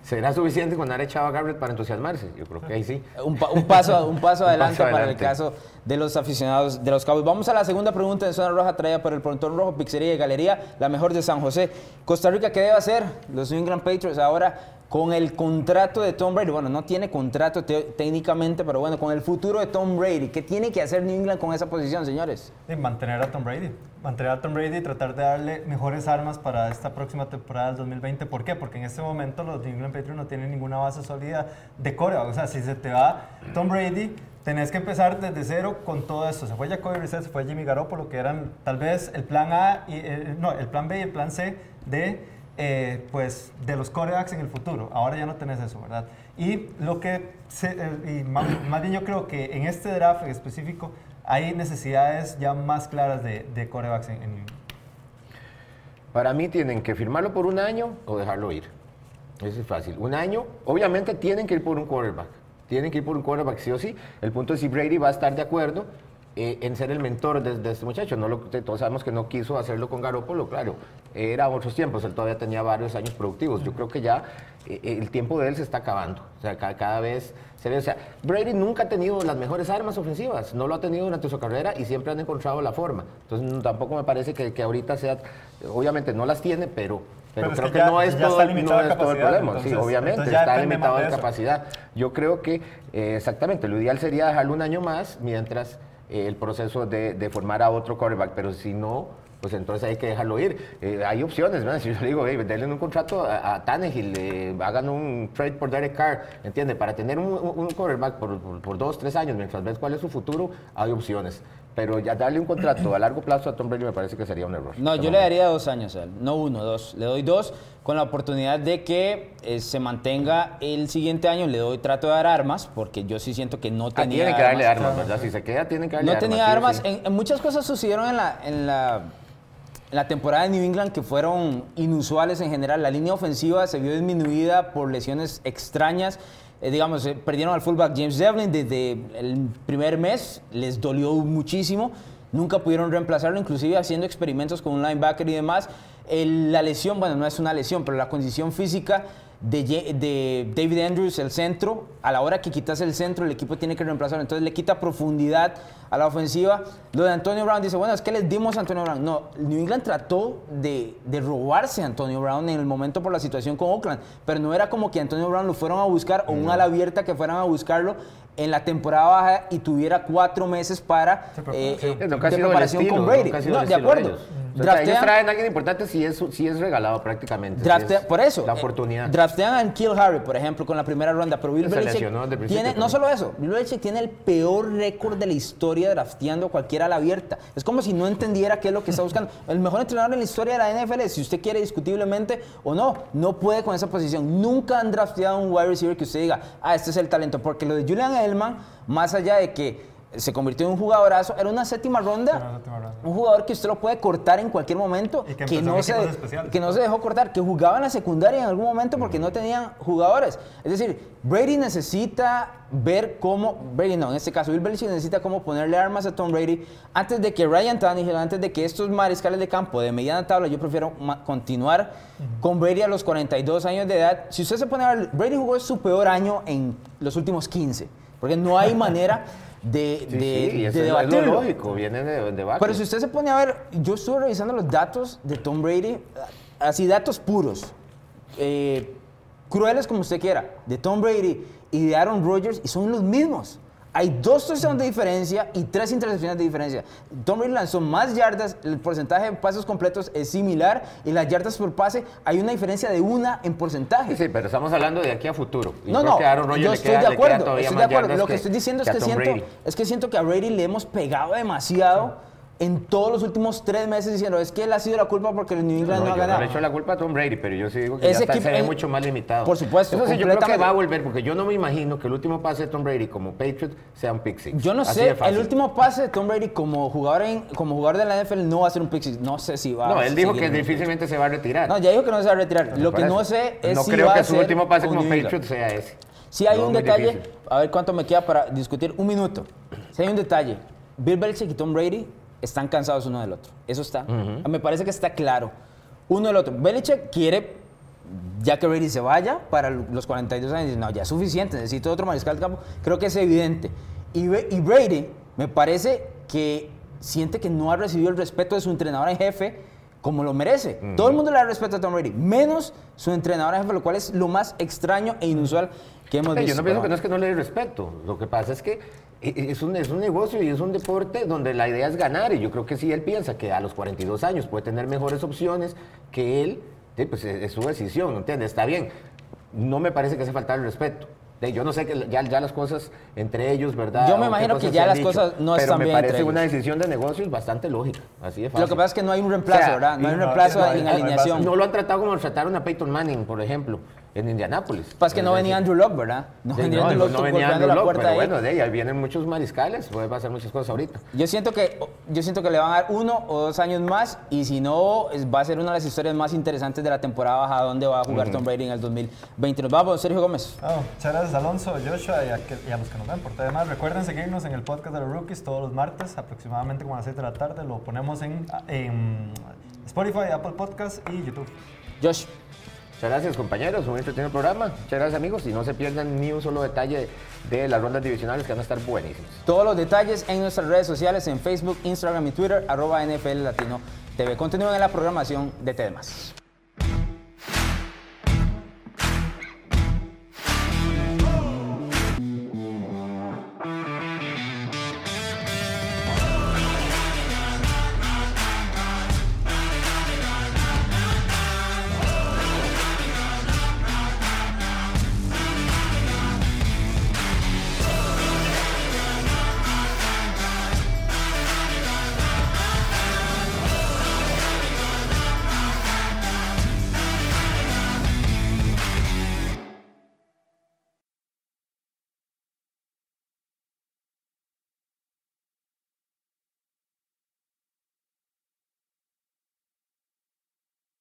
¿Será suficiente con haber echado a Garrett para entusiasmarse? Yo creo que ahí sí. Un, pa- un paso, un paso Un adelante para el caso de los aficionados de los Cowboys. Vamos a la segunda pregunta en Zona Roja, traída por el Pontón Rojo, Pizzería y Galería, la mejor de San José. Costa Rica, ¿qué debe hacer los New England Patriots ahora con el contrato de Tom Brady? Bueno, no tiene contrato te- técnicamente, pero bueno, con el futuro de Tom Brady. ¿Qué tiene que hacer New England con esa posición, señores? Mantener a Tom Brady. Mantener a Tom Brady y tratar de darle mejores armas para esta próxima temporada del 2020. ¿Por qué? Porque en este momento los New England Patriots no tienen ninguna base sólida de core. O sea, si se te va Tom Brady, tenés que empezar desde cero con todo esto. Se fue Jacoby Brissett, se fue Jimmy Garoppolo, que eran tal vez el plan A, y, eh, no, el plan B y el plan C de, eh, pues, de los corebacks en el futuro. Ahora ya no tenés eso, ¿verdad? Y lo que, se- eh, y más, yo creo que en este draft específico hay necesidades ya más claras de, de corebacks en, en- Para mí tienen que firmarlo por un año o dejarlo ir. Eso es fácil. Un año, obviamente tienen que ir por un quarterback. Tienen que ir por un quarterback sí o sí. El punto es si Brady va a estar de acuerdo eh, en ser el mentor de, de este muchacho. No lo, todos sabemos que no quiso hacerlo con Garoppolo, claro. Era otros tiempos, él todavía tenía varios años productivos. Yo creo que ya eh, el tiempo de él se está acabando. O sea, cada, cada vez se ve. O sea, Brady nunca ha tenido las mejores armas ofensivas. No lo ha tenido durante su carrera y siempre han encontrado la forma. Entonces, no- tampoco me parece que, que ahorita sea. Obviamente no las tiene, pero. Pero, creo que que, ya- no es todo, no es todo el problema. sí, obviamente, está limitado eso. capacidad. Yo creo que, eh, exactamente, lo ideal sería dejarlo un año más mientras eh, el proceso de, formar a otro quarterback, pero si no, pues entonces hay que dejarlo ir. Eh, hay opciones, ¿verdad? Si yo le digo, hey, denle un contrato a, a Tannehill, eh, hagan un trade por Derek Carr, ¿entiende? Para tener un, un- por dos, tres años, mientras ves cuál es su futuro, hay opciones. Pero ya darle un contrato a largo plazo a Tom Brady me parece que sería un error. No, yo le daría dos años a él, no uno, dos. Le doy dos con la oportunidad de que eh, se mantenga el siguiente año. Le doy trato de dar armas, porque yo sí siento que no Ah, tenía tienen que darle armas. armas, ¿verdad? Si se queda, tienen que darle No armas. tenía sí o armas. sí. En, en muchas cosas sucedieron en la, en, la, en la temporada de New England que fueron inusuales en general. La línea ofensiva se vio disminuida por lesiones extrañas. Eh, digamos, eh, perdieron al fullback James Devlin desde el primer mes. Les dolió muchísimo. Nunca pudieron reemplazarlo, inclusive haciendo experimentos con un linebacker y demás. El- la lesión, bueno, no es una lesión, pero la condición física de, David Andrews, el centro, a la hora que quitas el centro, el equipo tiene que reemplazarlo. Entonces le quita profundidad a la ofensiva. Lo de Antonio Brown dice, bueno, es que les dimos a Antonio Brown. No, New England trató de, de robarse a Antonio Brown en el momento por la situación con Oakland, pero no era como que Antonio Brown lo fueron a buscar o un ala abierta que fueran a buscarlo en la temporada baja y tuviera cuatro meses para eh, sí. eh, de preparación estilo, con Brady. No, de acuerdo. ellos. O sea, ellos Draftean- traen a alguien importante si es, si es regalado prácticamente. si Draftea- es por eso. La eh, oportunidad. draftean a Kill Harry, por ejemplo, con la primera ronda. Pero Bill Belichick tiene, no solo eso, Bill Belichick tiene el peor récord de la historia drafteando a cualquiera a la abierta. Es como si no entendiera qué es lo que está buscando. El mejor entrenador en la historia de la NFL, si usted quiere discutiblemente o no, no puede con esa posición. Nunca han drafteado un wide receiver que usted diga, ah, este es el talento. Porque lo de Julian Más allá de que se convirtió en un jugadorazo, era una séptima ronda. Era una séptima ronda. Un jugador que usted lo puede cortar en cualquier momento, Y que no se, que no se dejó cortar, que jugaba en la secundaria en algún momento porque no tenían jugadores. Es decir, Brady necesita ver cómo, Brady no, en este caso Bill Belichick necesita cómo ponerle armas a Tom Brady antes de que Ryan Tannehill, antes de que estos mariscales de campo de mediana tabla, yo prefiero continuar con Brady a los 42 años de edad. Si usted se pone a ver, Brady jugó su peor año en los últimos 15, porque no hay manera de, Sí, de, sí, es lo- debatirlo. lógico, viene de, de. Pero si usted se pone a ver, yo estuve revisando los datos de Tom Brady, así datos puros, eh, crueles como usted quiera, de Tom Brady y de Aaron Rodgers, y son los mismos. Hay dos touchdowns de diferencia y tres intercepciones de diferencia. Tom Brady lanzó más yardas, el porcentaje de pasos completos es similar y las yardas por pase hay una diferencia de una en porcentaje. Sí, sí, pero estamos hablando de aquí a futuro. Y No, no, que Aaron yo estoy queda- de acuerdo, estoy de Lo que, estoy diciendo es que, siento, Brady. es que siento que a Brady le hemos pegado demasiado en todos los últimos tres meses diciendo, es que él ha sido la culpa porque el New England No, no, ha yo no ganado. le echo la culpa a Tom Brady, pero yo sí digo que Ese ya está, se ve mucho más limitado. por supuesto, Eso sí, yo creo que va a volver, porque yo no me imagino que el último pase de Tom Brady como Patriot sea un pick six. Yo no Así sé, el último pase de Tom Brady como jugador, en, como jugador de la NFL no va a ser un pick six. No sé si va No, él dijo que difícilmente se va a retirar. No, ya dijo que no se va a retirar. Lo que no sé es No si creo va que a su ser último pase como. Patriot sea ese. Si hay un detalle, difícil. a ver cuánto me queda para discutir, un minuto. Si hay un detalle, Bill Belichick y Tom Brady están cansados uno del otro. Eso está. Me parece que está claro. Uno del otro. Belichick quiere, ya que Brady se vaya para los 42 años, no, ya es suficiente, necesito otro mariscal de campo. Creo que es evidente. Y, y Brady me parece que siente que no ha recibido el respeto de su entrenador en jefe como lo merece. Todo el mundo le da respeto a Tom Brady, menos su entrenador en jefe, lo cual es lo más extraño e inusual que hemos Eh, visto. Yo no pienso que no es que no le dé respeto. Lo que pasa es que eh, es un, es un negocio y es un deporte donde la idea es ganar. Y yo creo que si él piensa que a los 42 años puede tener mejores opciones que él, eh, pues es, es su decisión, ¿entiendes? Está bien. No me parece que hace faltar el respeto. Eh, Yo no sé que ya, ya las cosas entre ellos, ¿verdad? Yo me imagino que ya las dicho, cosas no pero están me bien parece entre una ellos. decisión de negocios bastante lógica. Así de fácil. Lo que pasa es que no hay un reemplazo, O sea, ¿verdad? No hay un reemplazo no en no alineación. no lo han tratado como lo trataron a Peyton Manning, por ejemplo. En Indianápolis. Pues que no venía Andrew Locke, ¿verdad? No, venía no, Andrew Locke no venía Andrew la Locke, puerta pero ahí. bueno, de ahí, ahí vienen muchos mariscales, puede pasar muchas cosas ahorita. Yo siento que yo siento que le van a dar uno o dos años más y si no va a ser una de las historias más interesantes de la temporada baja donde va a jugar Tom Brady en el 2020. Nos vamos, Sergio Gómez. Ah, muchas gracias Alonso, Joshua y a, que- y a los que nos ven por demás. Recuerden seguirnos en el podcast de los rookies todos los martes, aproximadamente como a las 7 de la tarde. Lo ponemos en, en Spotify, Apple Podcast y YouTube. Josh. Muchas gracias compañeros, un entretenido programa. Muchas gracias amigos y no se pierdan ni un solo detalle de las rondas divisionales que van a estar buenísimas. Todos los detalles en nuestras redes sociales, en Facebook, Instagram y Twitter, arroba NFL Latino TV. Continúen en la programación de TDMás.